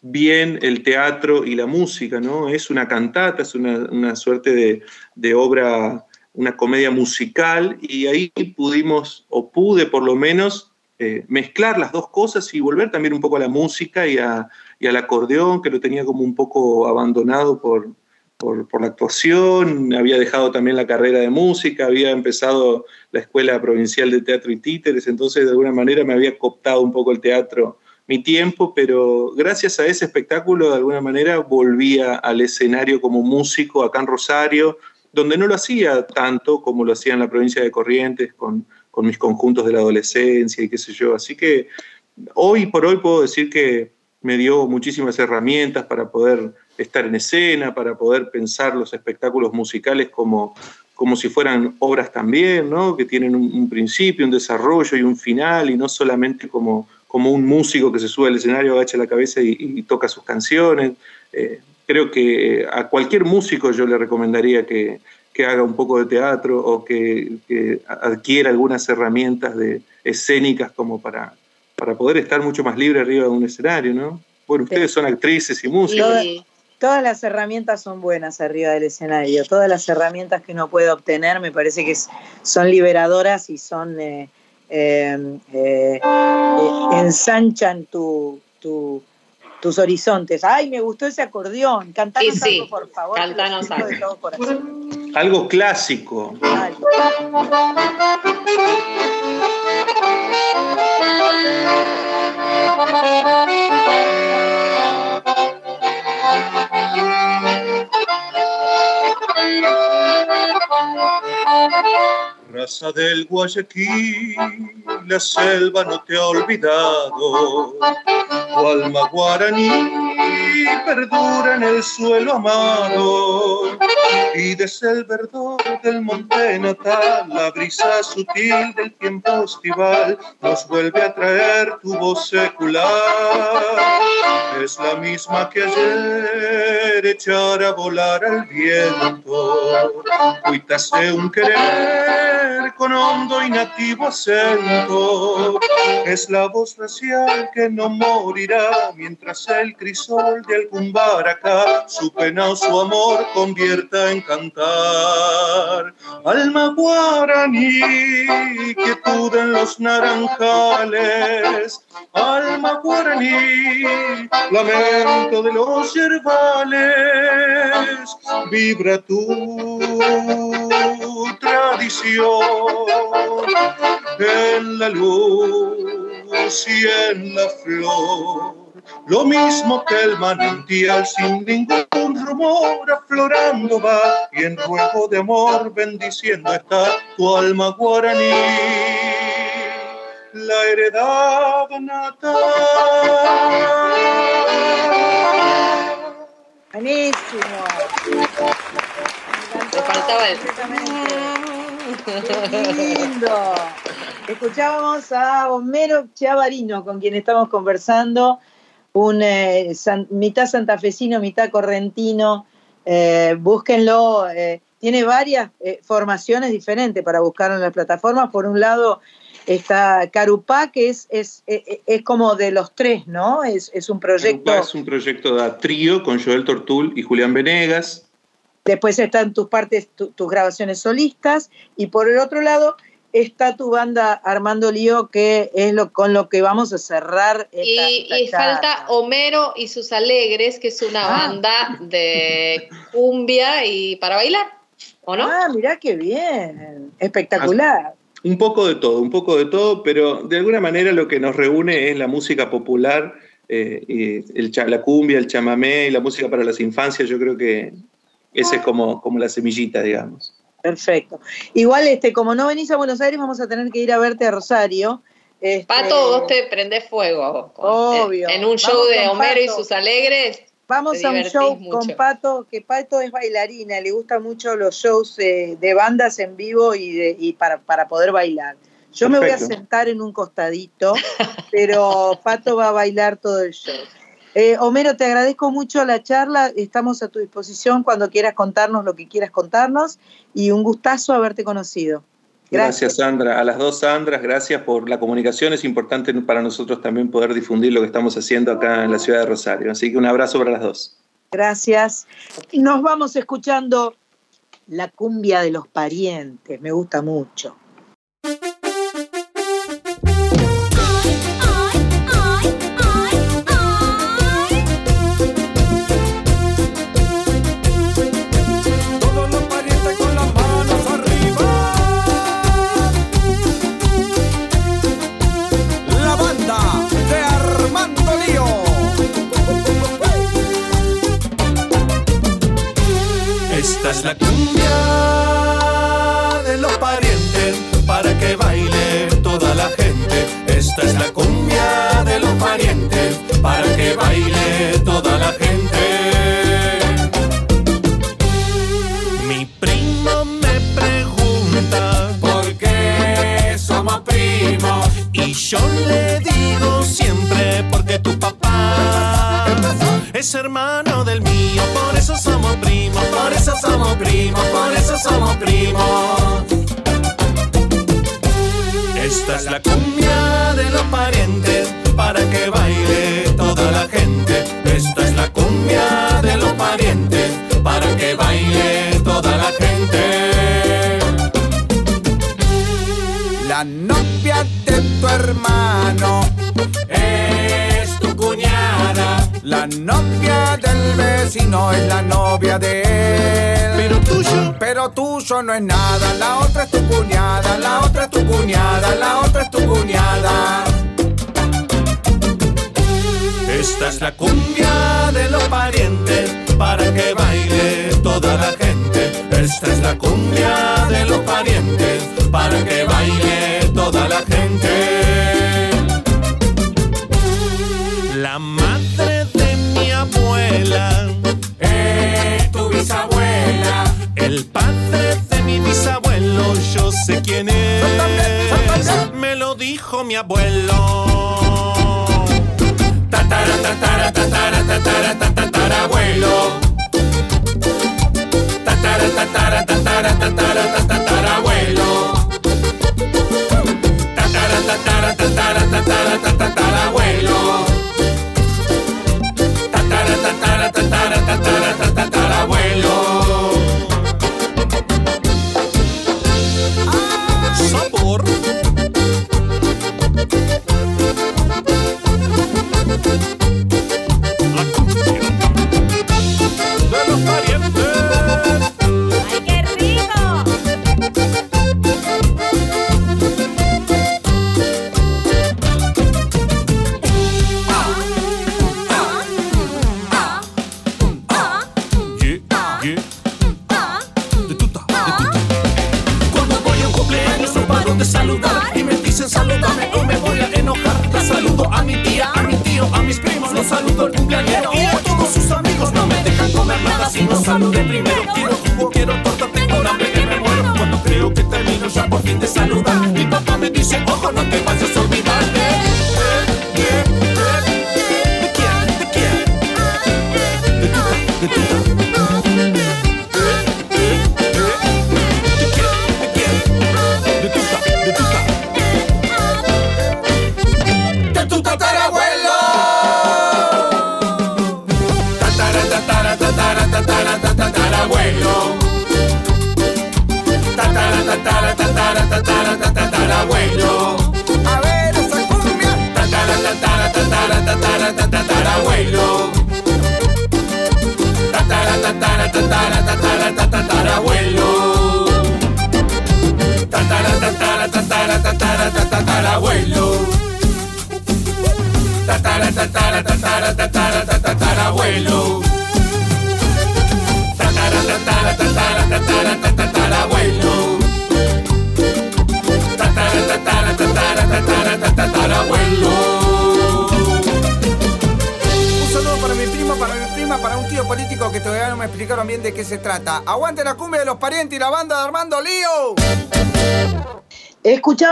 S7: bien el teatro y la música, ¿no? Es una cantata, es una, suerte de, obra, una comedia musical, y ahí pudimos, o pude por lo menos, eh, mezclar las dos cosas y volver también un poco a la música y, al acordeón, que lo tenía como un poco abandonado por, por, la actuación, había dejado también la carrera de música, había empezado la Escuela Provincial de Teatro y Títeres, entonces de alguna manera me había cooptado un poco el teatro mi tiempo, pero gracias a ese espectáculo de alguna manera volvía al escenario como músico acá en Rosario, donde no lo hacía tanto como lo hacía en la provincia de Corrientes con, mis conjuntos de la adolescencia y qué sé yo. Así que hoy por hoy puedo decir que me dio muchísimas herramientas para poder estar en escena, para poder pensar los espectáculos musicales como, como si fueran obras también, ¿no? que tienen un principio, un desarrollo y un final, y no solamente como como un músico que se sube al escenario, agacha la cabeza y, toca sus canciones. Eh, creo que eh, a cualquier músico yo le recomendaría que, haga un poco de teatro o que, adquiera algunas herramientas de, escénicas como para, para poder estar mucho más libre arriba de un escenario, ¿no? Bueno, ustedes son actrices y músicos.
S1: Todas, las herramientas son buenas arriba del escenario. Todas las herramientas que uno puede obtener me parece que son liberadoras y son eh, eh, eh, ensanchan tu, tus horizontes. Ay, me gustó ese acordeón. Cantanos algo, por favor.
S2: Cantanos algo.
S7: Algo clásico.
S8: Raza del Guayaquil, la selva no te ha olvidado. Tu alma guaraní perdura en el suelo amado. Y desde el verdor del monte natal, la brisa sutil del tiempo estival nos vuelve a traer tu voz secular. Es la misma que ayer echar a volar al viento. Cuítase un querer con hondo y nativo acento. Es la voz racial que no morirá mientras el crisol de algún baracá su pena o su amor convierta en cantar. Alma guaraní, quietud en los naranjales. Alma guaraní, lamento de los yerbales. Vibra tu tradición en la luz y en la flor. Lo mismo que el manantial sin ningún rumor aflorando va y en ruego de amor bendiciendo está tu alma guaraní. La heredad natal.
S1: Buenísimo.
S2: Me faltaba el...
S1: ¡Qué lindo! Escuchábamos a Homero Chavarino, con quien estamos conversando, un eh, mitad santafesino, mitad correntino. Eh, búsquenlo, eh, tiene varias formaciones diferentes para buscar en las plataformas. Por un lado, está Carupá, que es, es, es, como de los tres, ¿no? Es, es un proyecto...
S7: Carupá es un proyecto de trío con Joel Tortul y Julián Venegas.
S1: Después están tus partes, tus grabaciones solistas, y por el otro lado está tu banda Armando Lío, que es lo con lo que vamos a cerrar.
S2: y, falta Homero y sus Alegres, que es una ah. banda de cumbia y para bailar, ¿o no?
S1: Ah, mirá qué bien, espectacular.
S7: Un poco de todo, un poco de todo, pero de alguna manera lo que nos reúne es la música popular, eh, y el, la cumbia, el chamamé y la música para las infancias. Yo creo que ese es como, como la semillita, digamos.
S1: Perfecto. Igual, este, como no venís a Buenos Aires, vamos a tener que ir a verte a Rosario.
S2: Este, Pato, vos te prendés fuego.
S1: obvio.
S2: En, un show de Homero y sus alegres.
S1: Vamos a un show con Pato, que Pato es bailarina, le gustan mucho los shows de bandas en vivo y, de, y para, para poder bailar. Yo me voy a sentar en un costadito, pero Pato va a bailar todo el show. Eh, Homero, te agradezco mucho la charla, estamos a tu disposición cuando quieras contarnos lo que quieras contarnos y un gustazo haberte conocido.
S7: Gracias. Sandra. A las dos Sandras, gracias por la comunicación. Es importante para nosotros también poder difundir lo que estamos haciendo acá en la ciudad de Rosario. Así que un abrazo para las dos.
S1: Gracias. Nos vamos escuchando la cumbia de los parientes. Me gusta mucho.
S9: Es la cumbia de los parientes para que baile toda la gente. Esta es la cumbia de los parientes para que baile toda la gente. Mi primo me pregunta por qué somos primos y yo le es hermano del mío, por eso somos primos, por eso somos primos, por eso somos primos. Esta es la cumbia de los parientes para que baile toda la gente. Esta es la cumbia de los parientes para que baile toda la gente. La novia de tu hermano la novia del vecino es la novia de él. Pero tuyo. Pero tuyo no es nada. La otra es tu cuñada, la otra es tu cuñada, la otra es tu cuñada. Esta es la cumbia de los parientes para que baile toda la gente. Esta es la cumbia de los parientes para que baile toda la gente. La abuela es tu bisabuela. El padre de mi bisabuelo, yo sé quién es. Me lo dijo mi abuelo. Tatara, tatara, tatara, tatara, tatara, abuelo. Tatara, tatara, tatara, tatara, tatara, abuelo. Tatara, tatara, tatara, tatara, tatara, abuelo
S10: tatara, tatara, tatara, tatara, tatara,
S9: abuelo.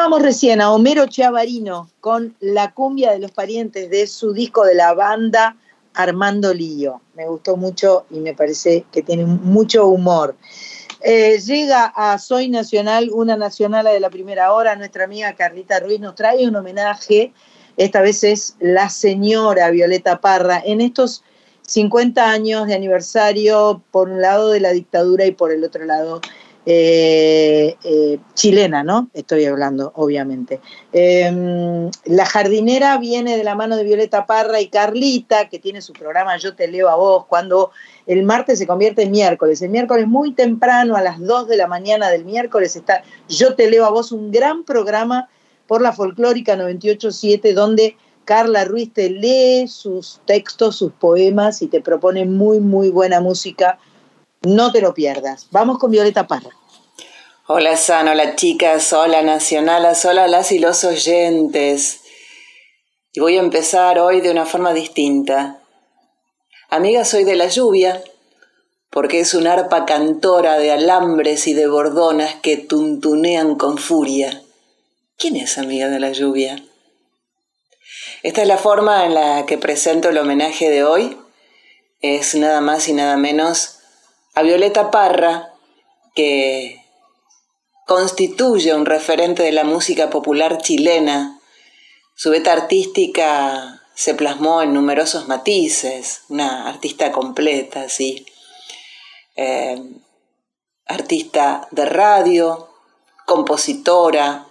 S1: Escuchábamos recién a Homero Chiavarino con la cumbia de los parientes de su disco de la banda Armando Lío. Me gustó mucho y me parece que tiene mucho humor. Eh, llega a Soy Nacional, una nacional de la primera hora, nuestra amiga Carlita Ruiz nos trae un homenaje, esta vez es la señora Violeta Parra, en estos 50 años de aniversario, por un lado de la dictadura y por el otro lado eh, eh, chilena, ¿no? Estoy hablando, obviamente. Eh, la jardinera viene de la mano de Violeta Parra y Carlita, que tiene su programa Yo te leo a vos, cuando el martes se convierte en miércoles. El miércoles muy temprano, a las 2 de la mañana del miércoles, está Yo te leo a vos, un gran programa por la folclórica 987, donde Carla Ruiz te lee sus textos, sus poemas y te propone muy, muy buena música no te lo pierdas. Vamos con Violeta Parra.
S11: Hola San, hola chicas, hola nacionalas, hola las y los oyentes. Y voy a empezar hoy de una forma distinta. Amiga, soy de la lluvia, porque es una arpa cantora de alambres y de bordonas que tuntunean con furia. ¿Quién es amiga de la lluvia? Esta es la forma en la que presento el homenaje de hoy. Es nada más y nada menos a Violeta Parra, que constituye un referente de la música popular chilena. Su beta artística se plasmó en numerosos matices, una artista completa, sí. Eh, artista de radio, compositora,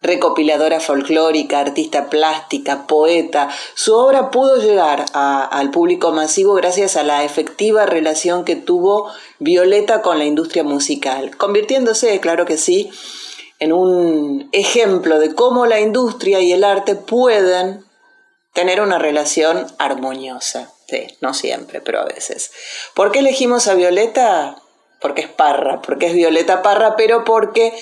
S11: recopiladora folclórica, artista plástica, poeta. Su obra pudo llegar al público masivo gracias a la efectiva relación que tuvo Violeta con la industria musical, convirtiéndose, claro que sí, en un ejemplo de cómo la industria y el arte pueden tener una relación armoniosa. Sí, no siempre, pero a veces. ¿Por qué elegimos a Violeta? Porque es Parra, porque es Violeta Parra, pero porque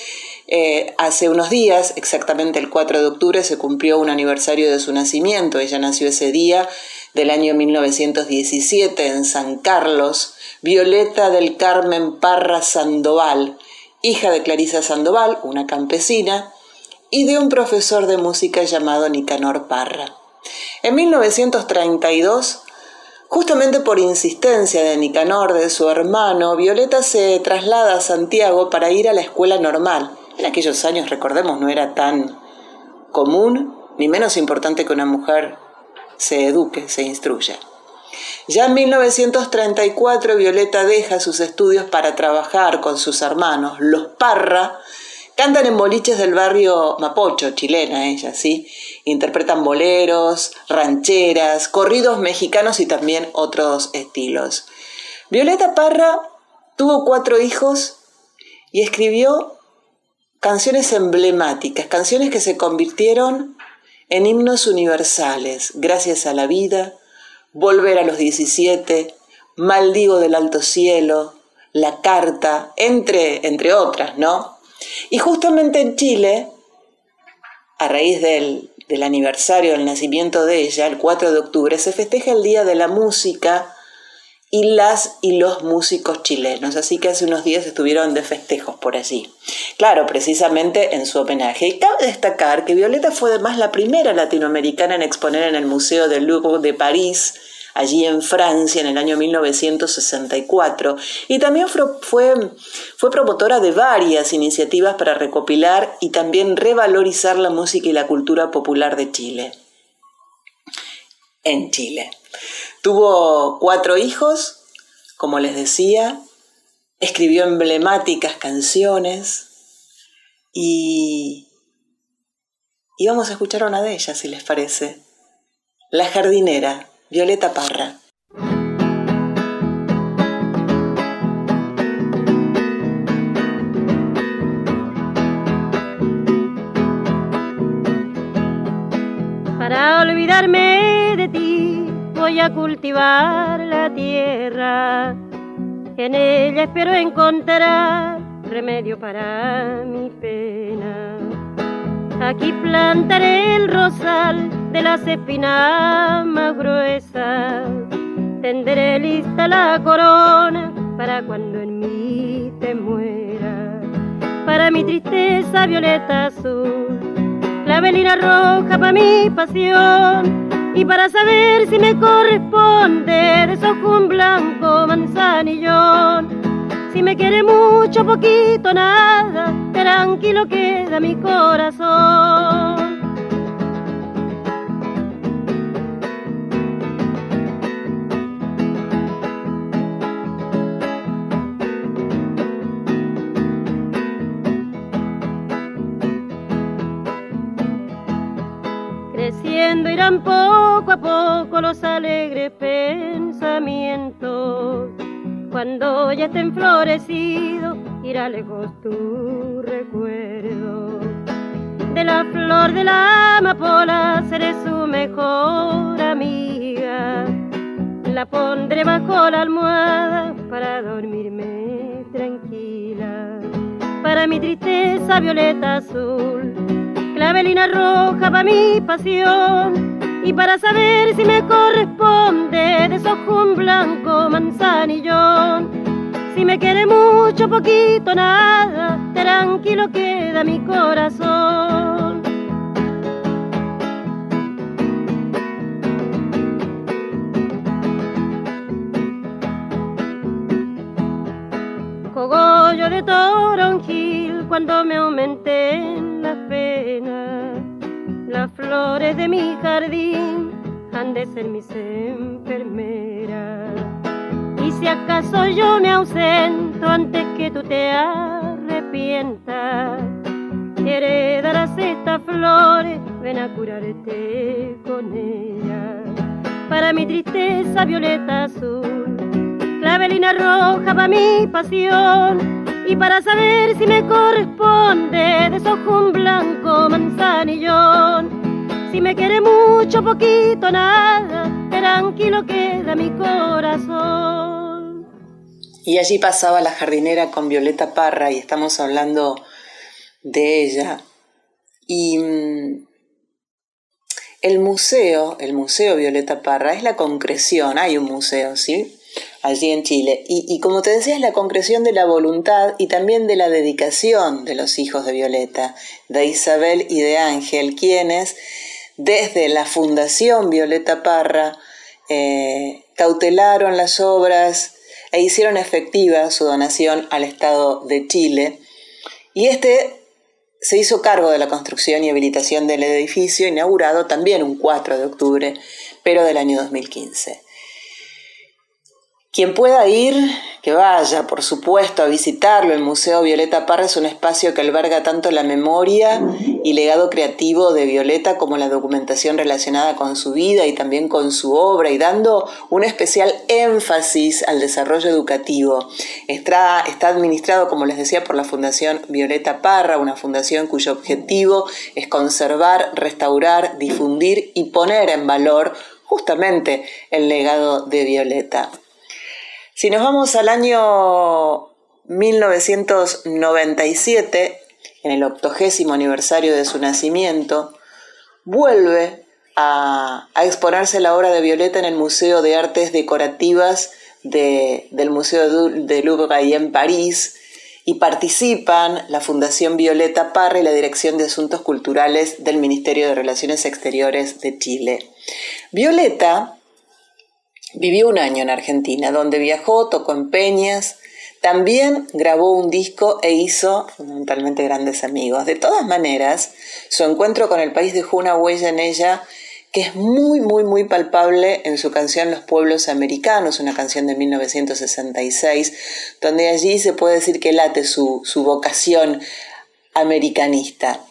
S11: eh, hace unos días, exactamente el 4 de octubre, se cumplió un aniversario de su nacimiento. Ella nació ese día del año 1917 en San Carlos, Violeta del Carmen Parra Sandoval, hija de Clarisa Sandoval, una campesina, y de un profesor de música llamado Nicanor Parra. En 1932, justamente por insistencia de Nicanor, de su hermano, Violeta se traslada a Santiago para ir a la escuela normal en aquellos años, recordemos, no era tan común ni menos importante que una mujer se eduque, se instruya. Ya en 1934 Violeta deja sus estudios para trabajar con sus hermanos, los Parra, cantan en boliches del barrio Mapocho, chilena ella, ¿sí? Interpretan boleros, rancheras, corridos mexicanos y también otros estilos. Violeta Parra tuvo cuatro hijos y escribió canciones emblemáticas, canciones que se convirtieron en himnos universales, gracias a la vida, Volver a los 17, Maldigo del alto cielo, La carta, entre, entre otras, ¿no? Y justamente en Chile, a raíz del, del aniversario del nacimiento de ella, el 4 de octubre, se festeja el Día de la Música y las y los músicos chilenos, así que hace unos días estuvieron de festejos por allí. Claro, precisamente en su homenaje. Y cabe destacar que Violeta fue además la primera latinoamericana en exponer en el Museo del Louvre de París, allí en Francia en el año 1964 y también fue, fue promotora de varias iniciativas para recopilar y también revalorizar la música y la cultura popular de Chile. En Chile. Tuvo cuatro hijos, como les decía, escribió emblemáticas canciones y, y vamos a escuchar una de ellas, si les parece. La jardinera, Violeta Parra.
S12: Para olvidarme voy a cultivar la tierra. En ella espero encontrar remedio para mi pena. Aquí plantaré el rosal de las espinas más gruesas. Tenderé lista la corona para cuando en mí te muera. Para mi tristeza violeta azul, la velina roja para mi pasión. Y para saber si me corresponde, desojo un blanco manzanillón. Si me quiere mucho, poquito, nada, tranquilo queda mi corazón. Irán poco a poco los alegres pensamientos cuando ya estén florecido, irá lejos tu recuerdo. De la flor de la amapola seré su mejor amiga. La pondré bajo la almohada para dormirme tranquila. Para mi tristeza violeta azul, clavelina roja para mi pasión y para saber si me corresponde desojo un blanco manzanillón. Si me quiere mucho, poquito, nada, tranquilo queda mi corazón. Cogollo de toronjil cuando me penas las flores de mi jardín han de ser mis enfermeras. Y si acaso yo me ausento antes que tú te arrepientas, heredarás estas flores, ven a curarte con ellas. Para mi tristeza violeta azul, clavelina roja para mi pasión y para saber si me corresponde desojo un blanco manzanillón. Si me quiere mucho, poquito, nada, tranquilo queda mi corazón.
S11: Y allí pasaba la jardinera con Violeta Parra y estamos hablando de ella. Y mm, el museo, el Museo Violeta Parra, es la concreción, hay un museo, ¿sí? Allí en Chile. Y, como te decía, es la concreción de la voluntad y también de la dedicación de los hijos de Violeta, de Isabel y de Ángel, quienes desde la Fundación Violeta Parra eh, cautelaron las obras e hicieron efectiva su donación al Estado de Chile. Y este se hizo cargo de la construcción y habilitación del edificio, inaugurado también un 4 de octubre, pero del año 2015. Quien pueda ir, que vaya, por supuesto, a visitarlo. El Museo Violeta Parra es un espacio que alberga tanto la memoria y legado creativo de Violeta como la documentación relacionada con su vida y también con su obra y dando un especial énfasis al desarrollo educativo. Está, está administrado, como les decía, por la Fundación Violeta Parra, una fundación cuyo objetivo es conservar, restaurar, difundir y poner en valor justamente el legado de Violeta. Si nos vamos al año 1997, en el octogésimo aniversario de su nacimiento, vuelve a, exponerse la obra de Violeta en el Museo de Artes Decorativas del Museo de Louvre en París y participan la Fundación Violeta Parra y la Dirección de Asuntos Culturales del Ministerio de Relaciones Exteriores de Chile. Violeta Vivió un año en Argentina, donde viajó, tocó en peñas, también grabó un disco e hizo fundamentalmente grandes amigos. De todas maneras, su encuentro con el país dejó una huella en ella que es muy, muy, muy palpable en su canción Los Pueblos Americanos, una canción de 1966, donde allí se puede decir que late su, su vocación americanista.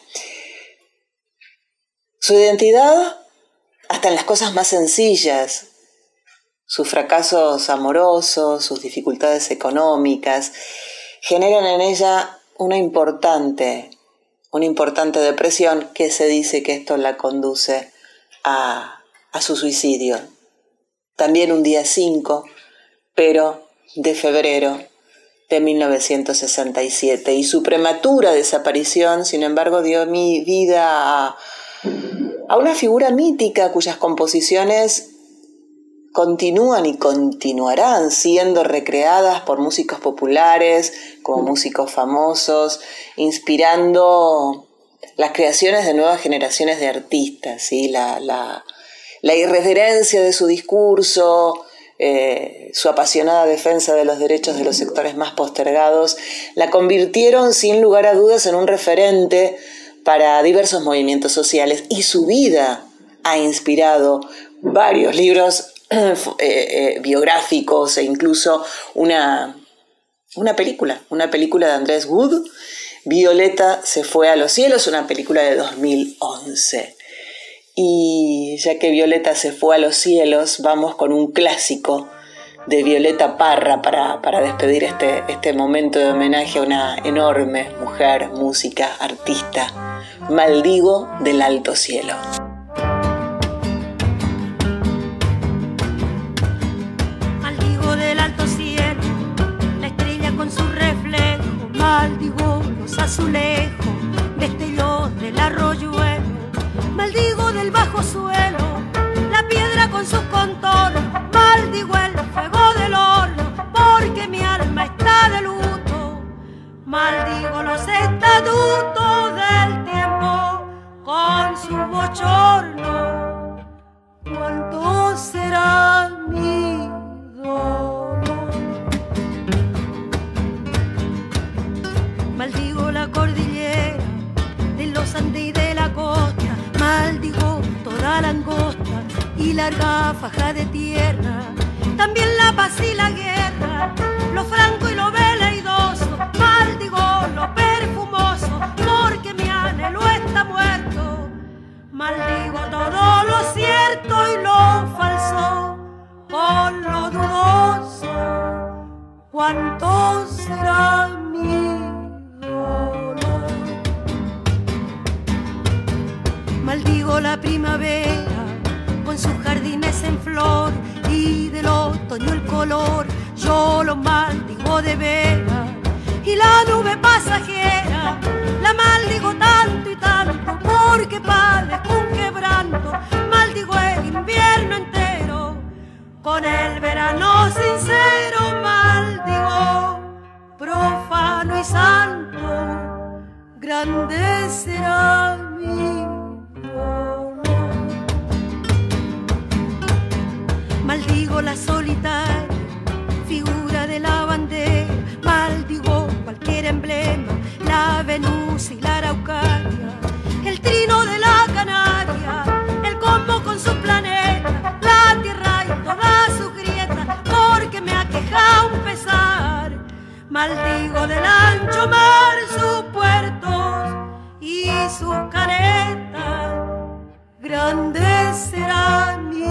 S11: Su identidad hasta en las cosas más sencillas, sus fracasos amorosos, sus dificultades económicas, generan en ella una importante, una importante depresión que se dice que esto la conduce a, a su suicidio. También un día 5, pero de febrero de 1967. Y su prematura desaparición, sin embargo, dio mi vida a, a una figura mítica cuyas composiciones continúan y continuarán siendo recreadas por músicos populares, como músicos famosos, inspirando las creaciones de nuevas generaciones de artistas, ¿sí? la, la, la irreverencia de su discurso, eh, su apasionada defensa de los derechos de los sectores más postergados, la convirtieron sin lugar a dudas en un referente para diversos movimientos sociales y su vida ha inspirado varios libros [clears throat] eh, eh, biográficos e incluso una, una película, una película de Andrés Wood, Violeta se fue a los cielos, una película de 2011. Y ya que Violeta se fue a los cielos, vamos con un clásico de Violeta Parra para, para despedir este, este momento de homenaje a una enorme mujer, música, artista. Maldigo del alto cielo.
S13: Los azulejos, destellos del arroyuelo, maldigo del bajo suelo, la piedra con sus contornos, maldigo el fuego del horno, porque mi alma está de luto, maldigo los estatutos del tiempo con su bochorno, ¿cuánto será mi? Maldigo la cordillera de los Andes y de la costa. Maldigo toda la angosta y larga faja de tierra. También la paz y la guerra, lo franco y lo veleidoso. Maldigo lo perfumoso, porque mi anhelo está muerto. Maldigo todo lo cierto y lo falso, con lo dudoso. ¿Cuánto será Maldigo la primavera con sus jardines en flor y del otoño el color. Yo lo maldigo de vera y la nube pasajera la maldigo tanto y tanto porque padezco un quebranto. Maldigo el invierno entero con el verano sincero. Maldigo profano y santo, grande será mi Maldigo la solitaria figura de la bandera, maldigo cualquier emblema, la Venus y la Araucaria, el trino de la Canaria, el combo con su planeta, la tierra y todas sus grietas, porque me aqueja un pesar. Maldigo del ancho mar sus puertos y sus caretas, grande será mi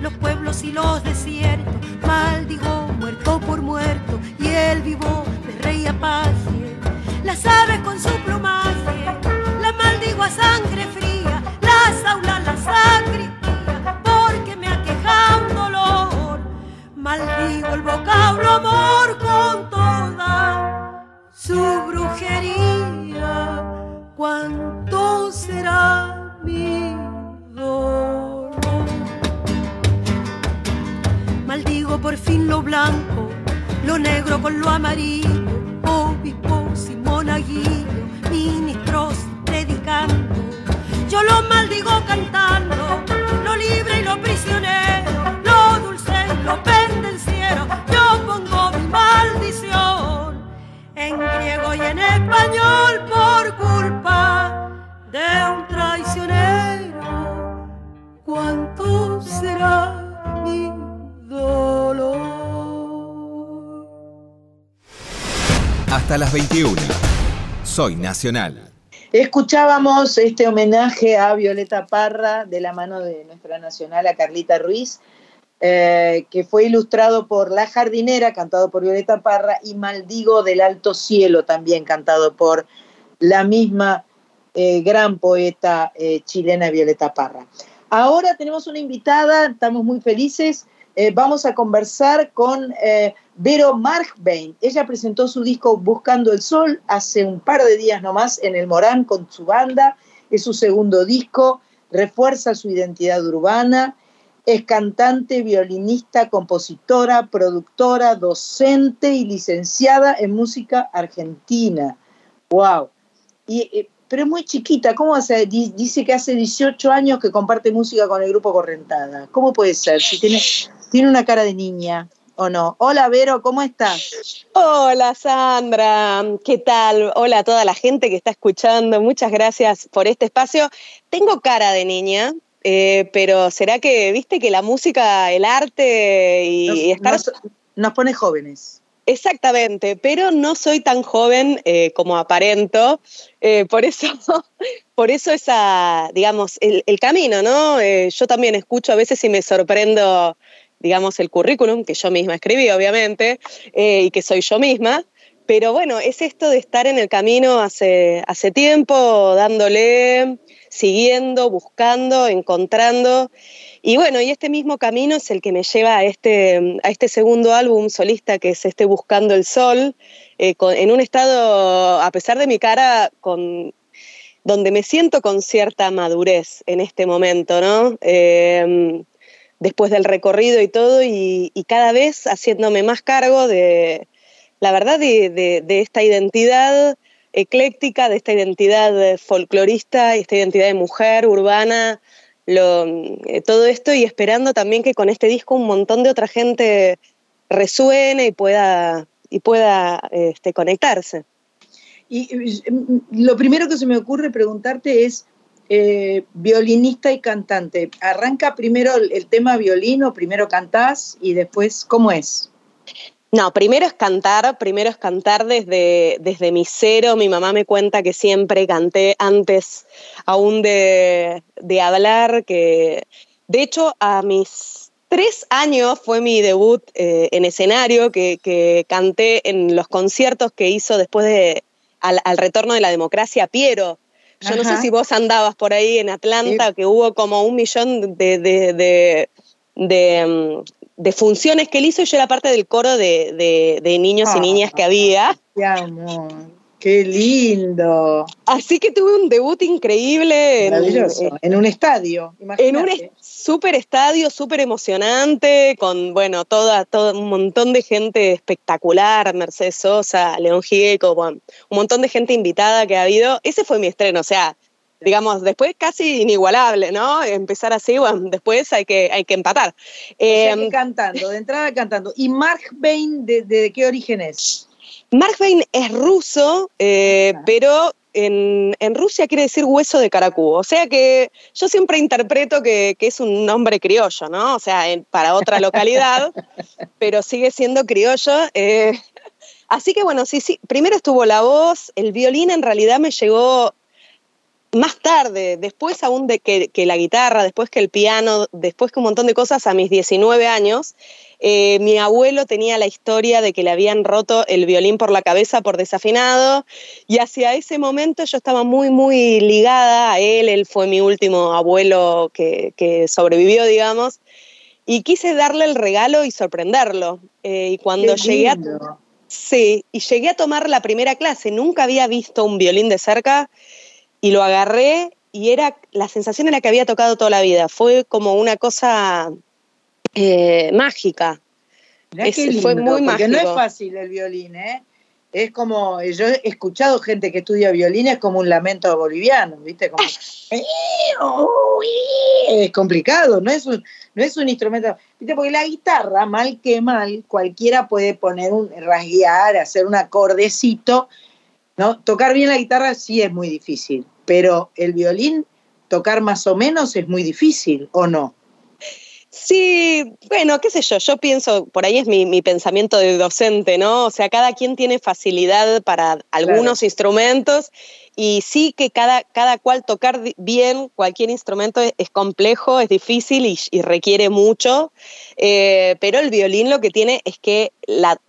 S13: los pueblos y los desiertos, maldigo muerto por muerto y el vivo de rey apaje, las aves con su plumaje, la maldigo a sangre fría, las aulas, la sacristía, porque me aqueja un dolor, maldigo el vocablo amor con toda su brujería, cuánto será mi dolor. Por fin lo blanco, lo negro con lo amarillo, obispos y monaguillo, ministros predicando. Yo lo maldigo cantando, lo libre y lo prisionero, lo dulce y lo pendenciero. Yo pongo mi maldición en griego y en español por culpa de un traicionero. ¿Cuánto será mi
S6: hasta las 21. Soy Nacional.
S1: Escuchábamos este homenaje a Violeta Parra de la mano de nuestra nacional, a Carlita Ruiz, eh, que fue ilustrado por La Jardinera, cantado por Violeta Parra, y Maldigo del Alto Cielo, también cantado por la misma eh, gran poeta eh, chilena Violeta Parra. Ahora tenemos una invitada, estamos muy felices. Vamos a conversar con Vero Markbein. Ella presentó su disco Buscando el Sol hace un par de días nomás en el Morán con su banda. Es su segundo disco, refuerza su identidad urbana. Es cantante, violinista, compositora, productora, docente y licenciada en música argentina. ¡Wow! Y, eh, pero es muy chiquita, ¿cómo hace? Dice que hace 18 años que comparte música con el grupo Correntada. ¿Cómo puede ser? Si tiene, tiene una cara de niña. ¿O no? Hola Vero, ¿cómo estás?
S14: Hola Sandra, ¿qué tal? Hola a toda la gente que está escuchando, muchas gracias por este espacio. Tengo cara de niña, eh, pero ¿será que, viste, que la música, el arte y,
S1: estar... Nos, pone jóvenes.
S14: Exactamente, pero no soy tan joven eh, como aparento, eh, por eso, [laughs] por eso esa, digamos, el, el camino, ¿no? yo también escucho a veces y me sorprendo digamos, el currículum que yo misma escribí, obviamente, eh, y que soy yo misma. Pero bueno, es esto de estar en el camino hace, hace tiempo, dándole, siguiendo, buscando, encontrando. Y bueno, y este mismo camino es el que me lleva a este, a este segundo álbum solista, que es este Buscando el Sol, eh, en un estado, a pesar de mi cara, con, donde me siento con cierta madurez en este momento, ¿no? Eh, después del recorrido y todo, y, cada vez haciéndome más cargo de, la verdad, de, esta identidad ecléctica, de esta identidad folclorista, esta identidad de mujer urbana, eh, todo esto, y esperando también que con este disco un montón de otra gente resuene y pueda, y pueda este, conectarse.
S1: y lo primero que se me ocurre preguntarte es, eh, violinista y cantante. ¿Arranca primero el, tema violino, primero cantás y después cómo es?
S14: No, primero es cantar, primero es cantar desde, desde mi cero. Mi mamá me cuenta que siempre canté antes aún de, hablar, que de hecho a mis tres años fue mi debut eh, en escenario, que, canté en los conciertos que hizo después de, al, al retorno de la democracia Piero, yo no sé si vos andabas por ahí en Atlanta, que hubo como un millón de, de, mm, de, funciones que él hizo y yo era parte del coro de, niños y niñas que había.
S1: Qué amor. Qué lindo.
S14: Así que tuve un debut increíble.
S1: Maravilloso. En, un estadio.
S14: En un súper estadio, súper emocionante, con, bueno, toda, todo un montón de gente espectacular, Mercedes Sosa, León Gieco, un montón de gente invitada que ha habido. Ese fue mi estreno, o sea, digamos, después casi inigualable, ¿no? Empezar así, bueno, después hay que, hay que empatar.
S1: Em, cantando, de entrada cantando. ¿Y Mark Bain, de, de qué origen es?
S14: Mark Bain es ruso, eh, pero en, Rusia quiere decir hueso de caracú. O sea que yo siempre interpreto que, es un nombre criollo, ¿no? O sea, para otra localidad, [laughs] pero sigue siendo criollo. Eh. así que bueno, sí, sí. Primero estuvo la voz, el violín en realidad me llegó más tarde, después aún de que, la guitarra, después que el piano, después que un montón de cosas a mis 19 años, eh, mi abuelo tenía la historia de que le habían roto el violín por la cabeza por desafinado y hacia ese momento yo estaba muy, muy ligada a él, él fue mi último abuelo que, sobrevivió, digamos, y quise darle el regalo y sorprenderlo. Eh, y cuando llegué a... Sí, y llegué a tomar la primera clase, nunca había visto un violín de cerca y lo agarré y era la sensación era que había tocado toda la vida. Fue como una cosa eh, mágica.
S1: fue muy porque no es fácil el violín, ¿eh? Es como, yo he escuchado gente que estudia violín, es como un lamento boliviano, ¿viste? Como, es complicado, no es un, no es un instrumento, ¿viste? Porque la guitarra, mal que mal, cualquiera puede poner un, rasguear, hacer un acordecito, ¿no? Tocar bien la guitarra sí es muy difícil pero el violín, tocar más o menos es muy difícil, ¿o no?
S14: Sí, bueno, qué sé yo, yo pienso, por ahí es mi, pensamiento de docente, ¿no? O sea, cada quien tiene facilidad para algunos instrumentos y sí que cada, cada cual tocar bien cualquier instrumento es, complejo, es difícil y, requiere mucho, eh, pero el violín lo que tiene es que la,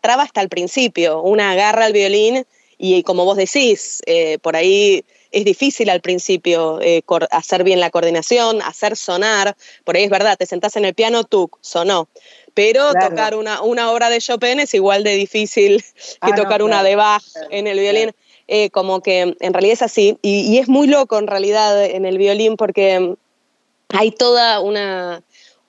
S14: traba está al principio, una agarra al violín y como vos decís, eh, por ahí es difícil al principio eh, hacer bien la coordinación, hacer sonar. Por ahí es verdad, te sentás en el piano, tú, sonó. Pero tocar una, una, obra de Chopin es igual de difícil que ah, tocar una de Bach en el violín. Eh, como que en realidad es así. y, es muy loco en realidad en el violín porque hay toda una,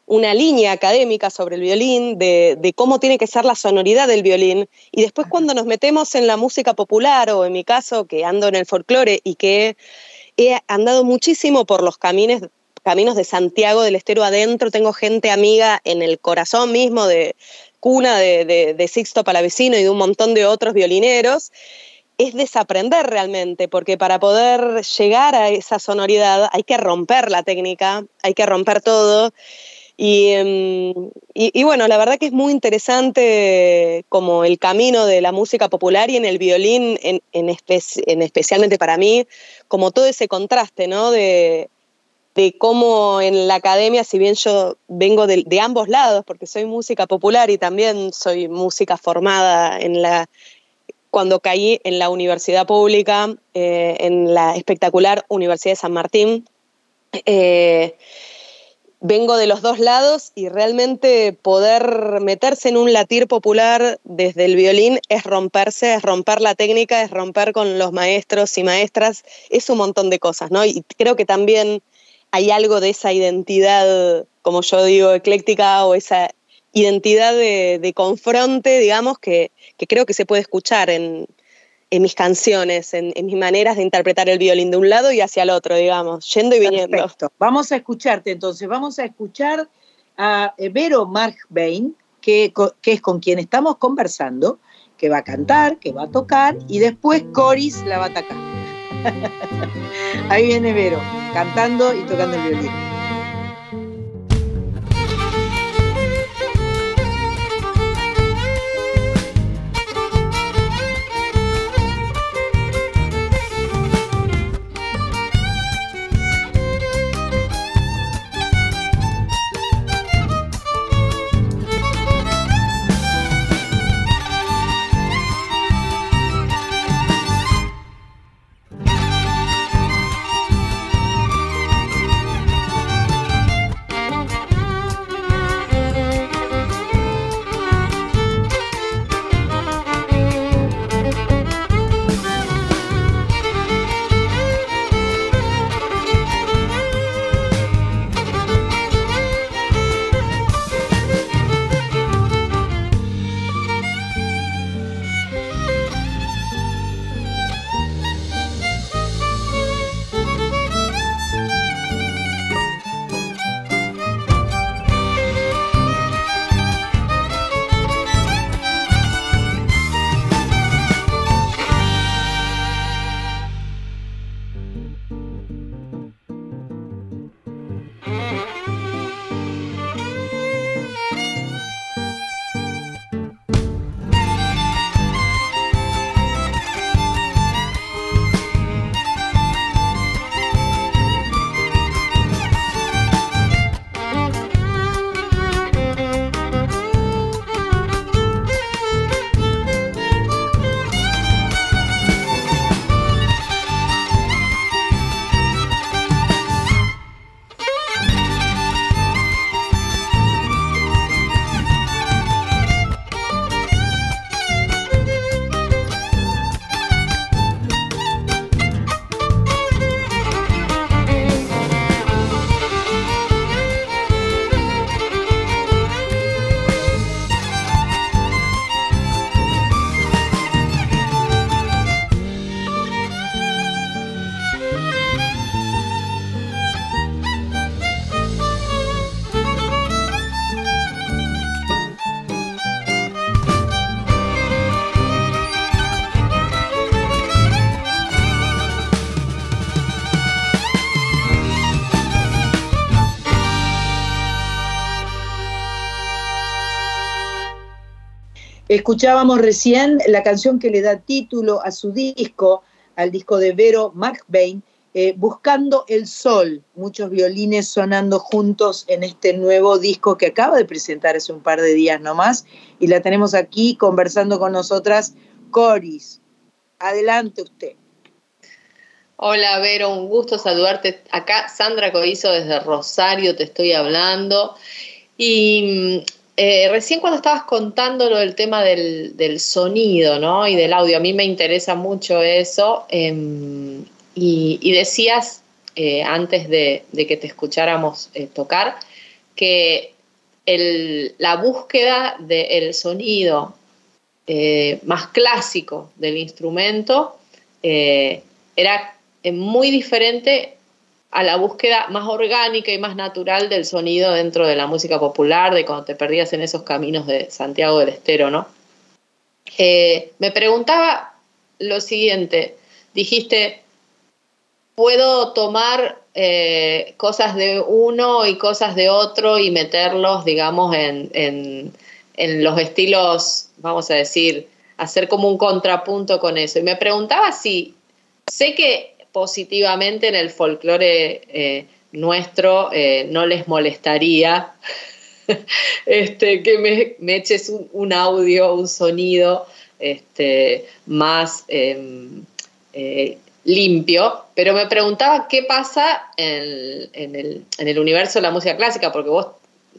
S14: una línea académica sobre el violín, de, cómo tiene que ser la sonoridad del violín. Y después cuando nos metemos en la música popular, o en mi caso, que ando en el folclore y que he andado muchísimo por los caminos, caminos de Santiago del Estero adentro, tengo gente amiga en el corazón mismo de cuna de, de Sixto Palavecino y de un montón de otros violineros es desaprender realmente, porque para poder llegar a esa sonoridad hay que romper la técnica, hay que romper todo. Em, y, bueno, la verdad que es muy interesante como el camino de la música popular y en el violín, en, en, especialmente para mí, como todo ese contraste, ¿no? De, cómo en la academia, si bien yo vengo de, ambos lados, porque soy música popular y también soy música formada en la, cuando caí en la universidad pública, eh, en la espectacular Universidad de San Martín, eh, vengo de los dos lados y realmente poder meterse en un latir popular desde el violín es romperse, es romper la técnica, es romper con los maestros y maestras, es un montón de cosas, ¿no? Y creo que también hay algo de esa identidad, como yo digo, ecléctica o esa identidad de, confronte, digamos, que creo que se puede escuchar en, en mis canciones, en, mis maneras de interpretar el violín de un lado y hacia el otro, digamos, yendo y viniendo.
S1: Perfecto. Vamos a escucharte entonces, vamos a escuchar a Vero Markbein, que, que es con quien estamos conversando, que va a cantar, que va a tocar y después Coris la va a atacar. [laughs] Ahí viene Vero, cantando y tocando el violín. Escuchábamos recién la canción que le da título a su disco, al disco de Vero Markbain, eh, Buscando el Sol, muchos violines sonando juntos en este nuevo disco que acaba de presentar hace un par de días nomás, y la tenemos aquí conversando con nosotras, Coris. Adelante usted.
S2: Hola Vero, un gusto saludarte. Acá Sandra Coizo desde Rosario te estoy hablando. Y mm, eh, recién cuando estabas contando lo del tema del, sonido ¿no? y del audio, a mí me interesa mucho eso. Em, y, decías, eh, antes de, que te escucháramos eh, tocar, que la búsqueda del sonido más clásico del instrumento era muy diferente a la búsqueda más orgánica y más natural del sonido dentro de la música popular, de cuando te perdías en esos caminos de Santiago del Estero, ¿no? Eh, me preguntaba lo siguiente, dijiste, puedo tomar eh, cosas de uno y cosas de otro y meterlos, digamos, en, en los estilos, vamos a decir, hacer como un contrapunto con eso. Y me preguntaba si, sé que positivamente en el folclore eh, nuestro eh, no les molestaría [laughs] este, que me, eches un, audio, un sonido este, más em, eh, limpio, pero me preguntaba qué pasa en, el, en, el, universo de la música clásica, porque vos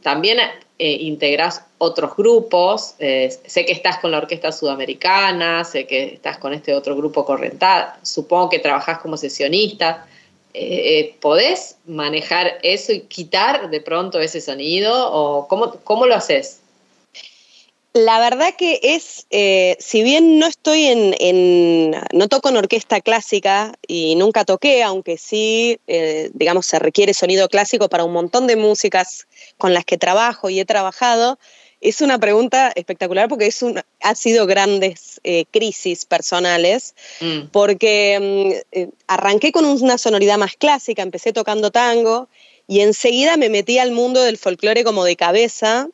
S2: también eh, integras otros grupos, eh, sé que estás con la Orquesta Sudamericana, sé que estás con este otro grupo Corrental, supongo que trabajás como sesionista. Eh, ¿Podés manejar eso y quitar de pronto ese sonido o cómo, cómo lo haces?
S14: La verdad que es, eh, si bien no estoy en, no toco en orquesta clásica y nunca toqué, aunque sí, eh, digamos, se requiere sonido clásico para un montón de músicas con las que trabajo y he trabajado, es una pregunta espectacular porque es un, ha sido grandes eh, crisis personales, mm. porque mm, arranqué con una sonoridad más clásica, empecé tocando tango y enseguida me metí al mundo del folclore como de cabeza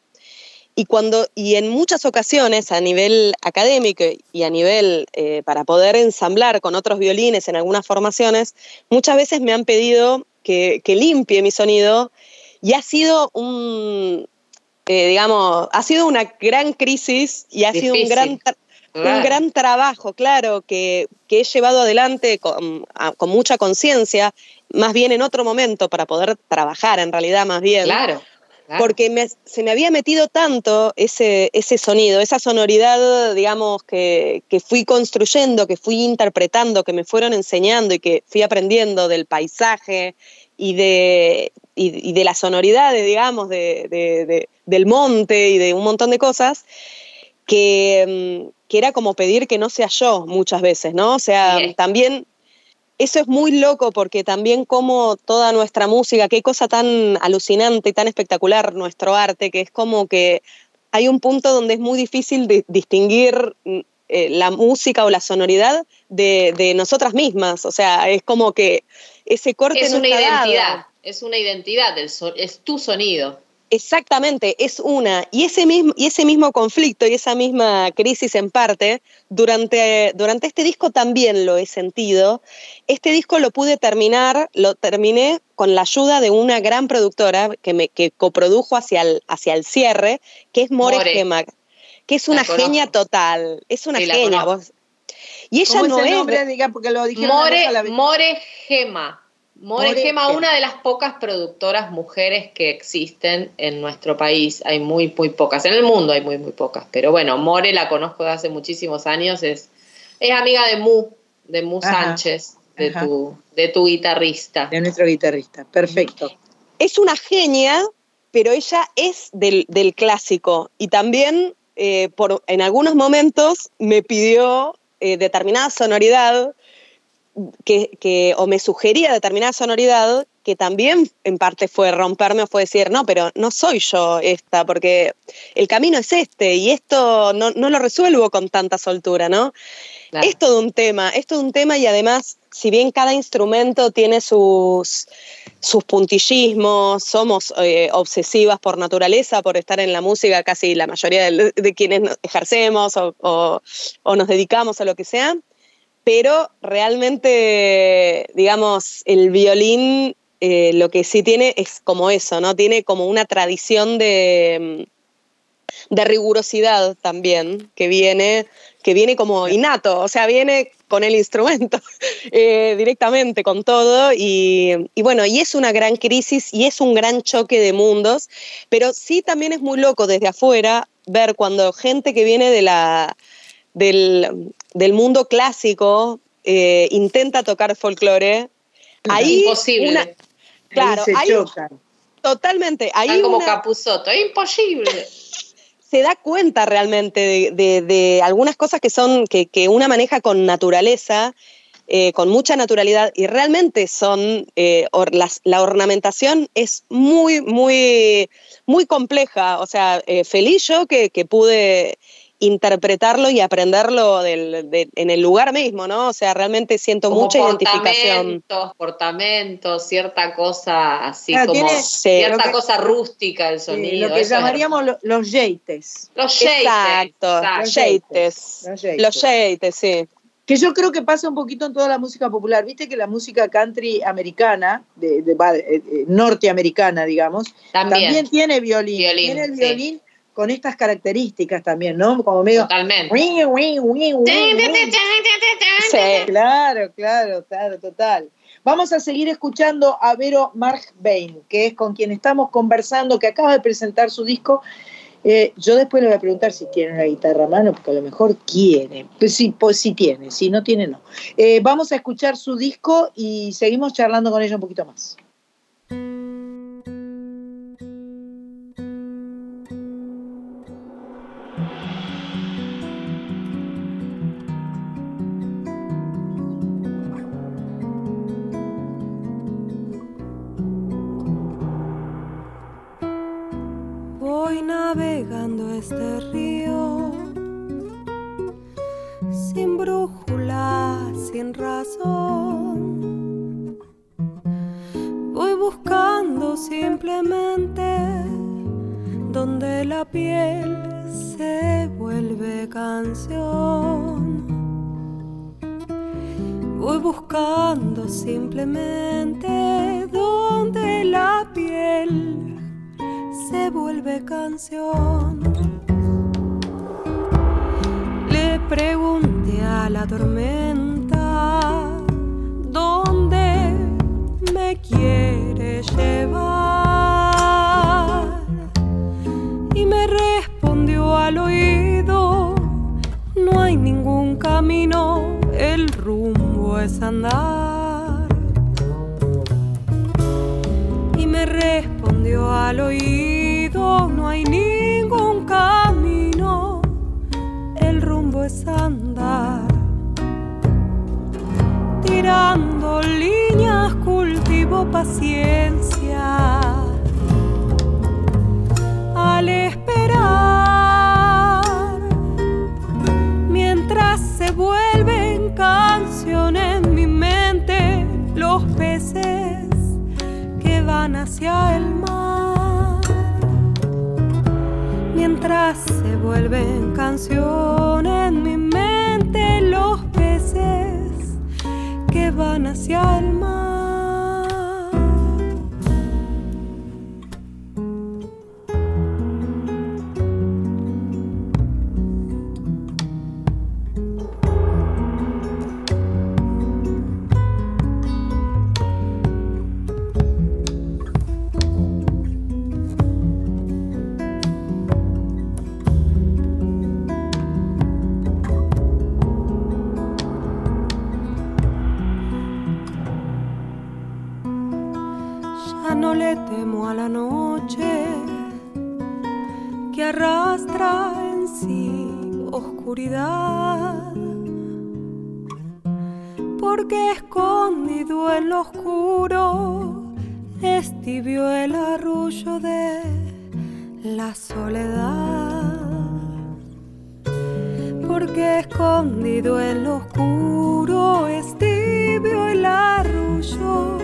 S14: y, cuando, y en muchas ocasiones a nivel académico y a nivel eh, para poder ensamblar con otros violines en algunas formaciones, muchas veces me han pedido que, limpie mi sonido y ha sido un, eh, digamos, ha sido una gran crisis y ha sido un gran, un gran trabajo, claro, que, que he llevado adelante con, con mucha conciencia, más bien en otro momento para poder trabajar en realidad más bien.
S2: Claro
S14: porque se me había metido tanto ese, ese sonido, esa sonoridad, digamos, que, fui construyendo, que fui interpretando, que me fueron enseñando y que fui aprendiendo del paisaje y de, y, de las sonoridades, digamos, de, del monte y de un montón de cosas, que, mm, que, era como pedir que no sea yo muchas veces, ¿no? O sea, también eso es muy loco porque también como toda nuestra música, qué cosa tan alucinante y tan espectacular nuestro arte, que es como que hay un punto donde es muy difícil distinguir mm, eh, la música o la sonoridad de, nosotras mismas. O sea, es como que ese corte
S2: es una identidad, es una identidad, es tu sonido.
S14: Exactamente, es una. Y ese mismo, y ese mismo conflicto y esa misma crisis en parte, durante, durante este disco también lo he sentido. Este disco lo pude terminar, lo terminé con la ayuda de una gran productora que me que coprodujo hacia el, hacia el cierre, que es More, More. que es una genia total. Es una genia. Vos.
S1: Y ella no es. Nombre, diga, porque lo
S2: More, More Gema. More Gema, una de las pocas productoras mujeres que existen en nuestro país. Hay muy, muy pocas. En el mundo hay muy, muy pocas. Pero bueno, More la conozco de hace muchísimos años. Es, es amiga de Mu, de Mu Sánchez, de tu, de tu guitarrista.
S1: De nuestro guitarrista. Perfecto.
S14: Es una genia, pero ella es del, clásico. Y también, eh, por, en algunos momentos, me pidió eh, determinada sonoridad que, o me sugería determinada sonoridad que también en parte fue romperme o fue decir, no, pero no soy yo esta, porque el camino es este y esto no, lo resuelvo con tanta soltura, ¿no? Es todo un tema, es todo un tema y además si bien cada instrumento tiene sus, sus puntillismos, somos eh, obsesivas por naturaleza, por estar en la música, casi la mayoría de, quienes ejercemos o, nos dedicamos a lo que sea, pero realmente, digamos, el violín eh, lo que sí tiene es como eso, ¿no? Tiene como una tradición de, de rigurosidad también, que viene, que viene como innato, o sea, viene con el instrumento [laughs] eh, directamente, con todo. Y, bueno, y es una gran crisis y es un gran choque de mundos, pero sí también es muy loco desde afuera ver cuando gente que viene de la, del, mundo clásico eh, intenta tocar folclore. Ahí
S2: Imposible.
S14: Claro,
S1: ahí
S14: totalmente.
S2: Ahí como Capuzoto, es imposible. [laughs]
S14: Se da cuenta realmente de, algunas cosas que son, que, una maneja con naturaleza, eh, con mucha naturalidad, y realmente son, eh, la ornamentación es muy, muy, muy compleja. O sea, eh, feliz yo que, que pude interpretarlo y aprenderlo en el lugar mismo, ¿no? O sea, realmente siento mucha identificación.
S2: Portamentos, cierta cosa así ah, como cierta cosa rústica el sonido.
S1: lo que llamaríamos los jeites.
S2: Los jeites.
S14: Exacto, los jeites. Los jeites, sí.
S1: Que yo creo que pasa un poquito en toda la música popular. Viste que la música country americana, de, de, eh, eh, norteamericana, digamos, también, tiene violín. tiene el violín con estas características también, ¿no? Como medio.
S2: Totalmente.
S1: Sí. Claro, claro, claro, total. Vamos a seguir escuchando a Vero Markbain, que es con quien estamos conversando, que acaba de presentar su disco. Eh, yo después le voy a preguntar si tiene una guitarra a mano, porque a lo mejor quiere. Pues sí, pues sí tiene, si no tiene, no. Eh, vamos a escuchar su disco y seguimos charlando con ella un poquito más.
S13: Navegando este río, sin brújula, sin razón. Voy buscando simplemente donde la piel se vuelve canción. Voy buscando simplemente donde la piel se vuelve canción. Le pregunté a la tormenta dónde me quiere llevar y me respondió al oído, no hay ningún camino, el rumbo es andar. Y me respondió al oído, no hay ningún camino, el rumbo es andar. Tirando líneas cultivo paciencia. Al esperar, mientras se vuelven canciones en mi mente, los peces que van hacia el se vuelven canción en mi mente los peces que van hacia el mar. porque escondido en lo oscuro es tibio el arrullo de la soledad, porque escondido en lo oscuro es tibio el arrullo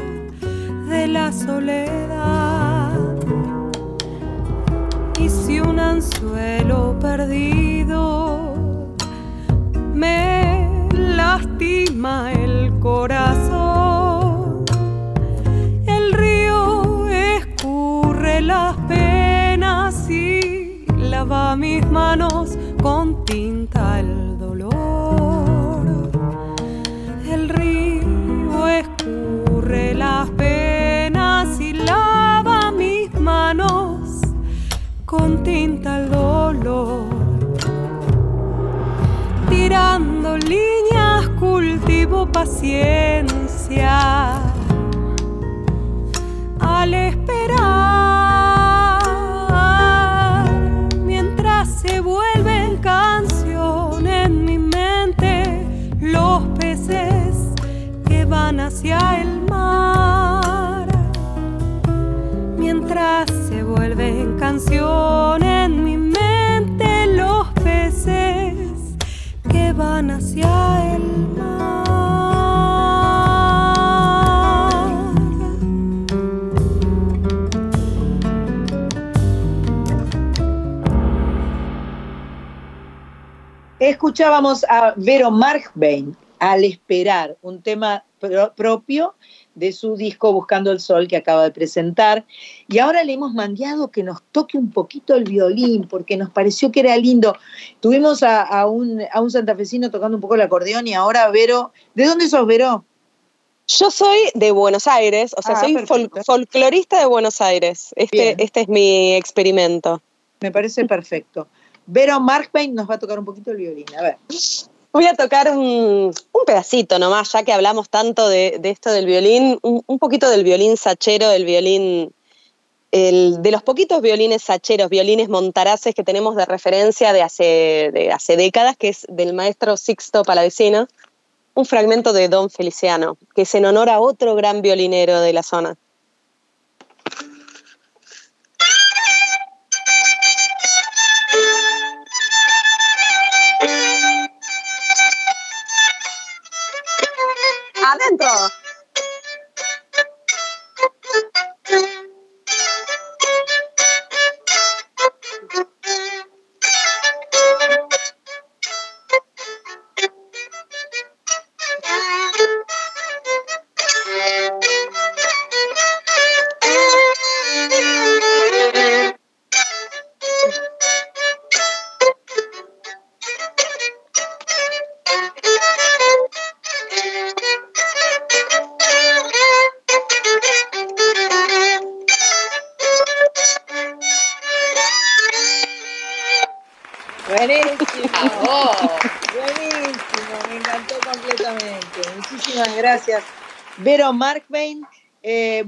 S13: de la soledad. Y si un anzuelo perdido me lastima el corazón. El río escurre las penas y lava mis manos con tinta paciencia al esperar mientras se vuelven canción en mi mente los peces que van hacia el mar. Mientras se vuelven canción en mi mente los peces que van hacia el mar
S1: Escuchábamos a Vero Markbein, Al Esperar, un tema pro- propio de su disco Buscando el Sol que acaba de presentar. Y ahora le hemos mandado que nos toque un poquito el violín, porque nos pareció que era lindo. Tuvimos a, a un, a un santafesino tocando un poco el acordeón y ahora Vero. ¿De dónde sos, Vero?
S14: Yo soy de Buenos Aires, o sea,
S1: Ah,
S14: soy fol- folclorista de Buenos Aires. Este,
S1: Bien.
S14: este es mi experimento.
S1: Me parece perfecto. Vero Markbein nos va a tocar un poquito el violín. A ver.
S14: Voy a tocar un, pedacito nomás, ya que hablamos tanto de, esto del violín, un, poquito del violín sachero, el violín, de los poquitos violines sacheros, violines montaraces que tenemos de referencia de hace, de hace décadas, que es del maestro Sixto Palavecino, un fragmento de Don Feliciano, que es en honor a otro gran violinero de la zona.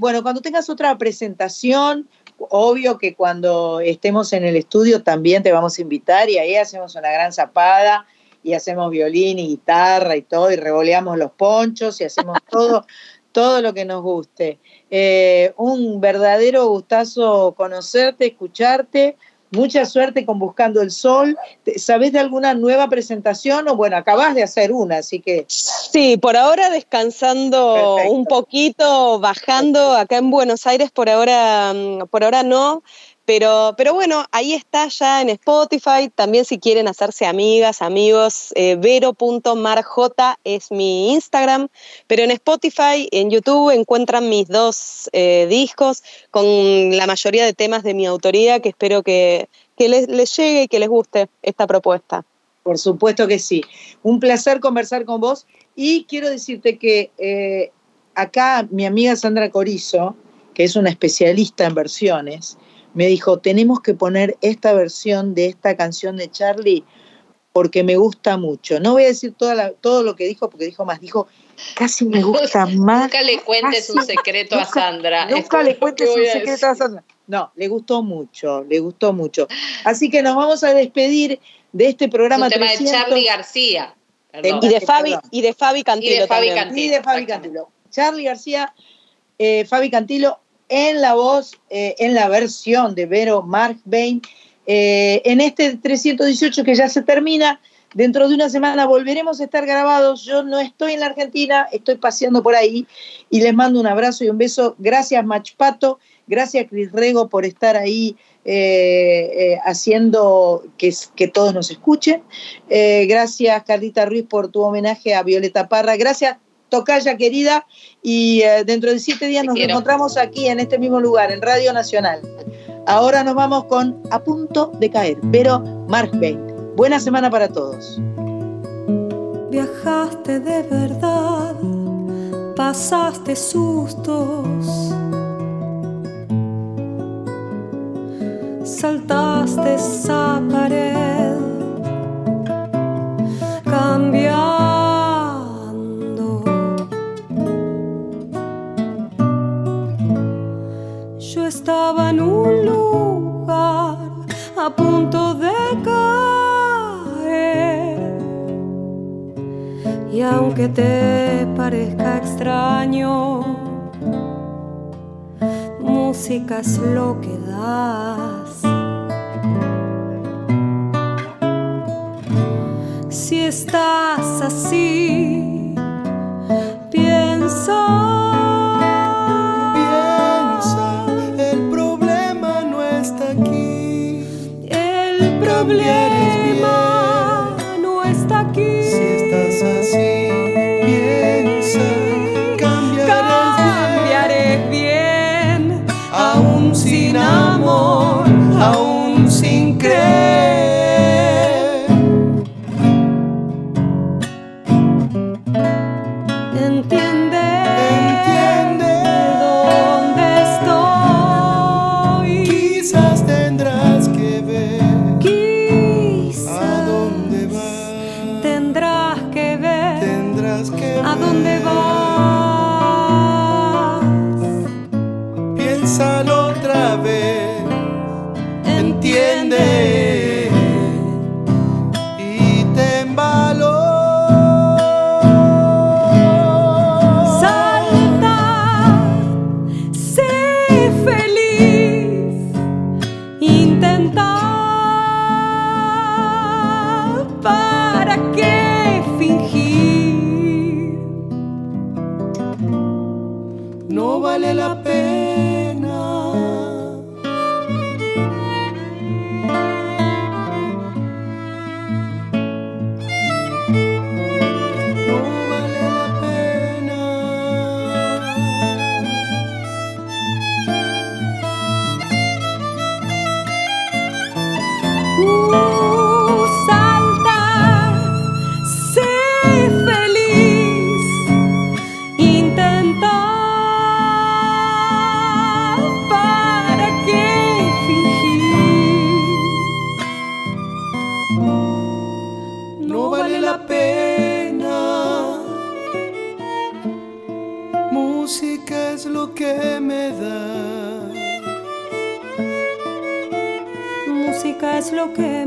S1: Bueno, cuando tengas otra presentación, obvio que cuando estemos en el estudio también te vamos a invitar y ahí hacemos una gran zapada y hacemos violín y guitarra y todo y revoleamos los ponchos y hacemos [laughs] todo, todo lo que nos guste. Eh, un verdadero gustazo conocerte, escucharte. Mucha suerte con Buscando el Sol. ¿Te- ¿Sabés de alguna nueva presentación? O bueno, acabás de hacer una, así que
S14: Sí, por ahora descansando
S1: Perfecto.
S14: un poquito, bajando acá en Buenos Aires, por ahora, mm, por ahora no, pero, pero bueno, ahí está ya en Spotify, también si quieren hacerse amigas, amigos, eh, vero.marj es mi Instagram, pero en Spotify, en YouTube encuentran mis dos eh, discos con la mayoría de temas de mi autoría que espero que, que les, les llegue y que les guste esta propuesta.
S1: Por supuesto que sí. Un placer conversar con vos. Y quiero decirte que eh, acá mi amiga Sandra Corizo, que es una especialista en versiones, me dijo, tenemos que poner esta versión de esta canción de Charlie porque me gusta mucho. No voy a decir toda la- todo lo que dijo porque dijo más. Dijo, casi me gusta [laughs] más.
S2: nunca le cuentes un secreto a Sandra.
S1: Nunca le
S2: es
S1: cuentes un secreto a. Sandra. No, le gustó mucho, le gustó mucho. Así que nos vamos a despedir de este
S2: Es
S1: programa
S2: un tema de
S1: 300.
S2: Charlie García. Perdón.
S14: Y de. Fabi, y de Fabi Cantilo
S2: Y de Fabi
S14: también.
S2: Cantilo.
S1: Y de Fabi
S2: exactamente.
S1: Cantilo. Charlie García, eh, Fabi Cantilo en la voz, eh, en la versión de Vero Markbein. Eh, en este 318 que ya se termina, dentro de una semana volveremos a estar grabados. Yo no estoy en la Argentina, estoy paseando por ahí y les mando un abrazo y un beso. Gracias, Machpato. Gracias, Cris Rego, por estar ahí eh, eh, haciendo que, que, todos nos escuchen. Gracias, Carlita Ruiz, por tu homenaje a Violeta Parra. Gracias, Tocaya querida. Y dentro de siete días nos encontramos aquí en este mismo lugar, en Radio Nacional. Ahora nos vamos con A punto de caer, pero Mark Bain. Buena semana para todos.
S5: Viajaste de verdad, pasaste sustos saltaste esa pared, cambiando. Estaba en un lugar a punto de caer. Y aunque te parezca extraño, música es lo que das. Si estás así, piensa.
S13: Lo que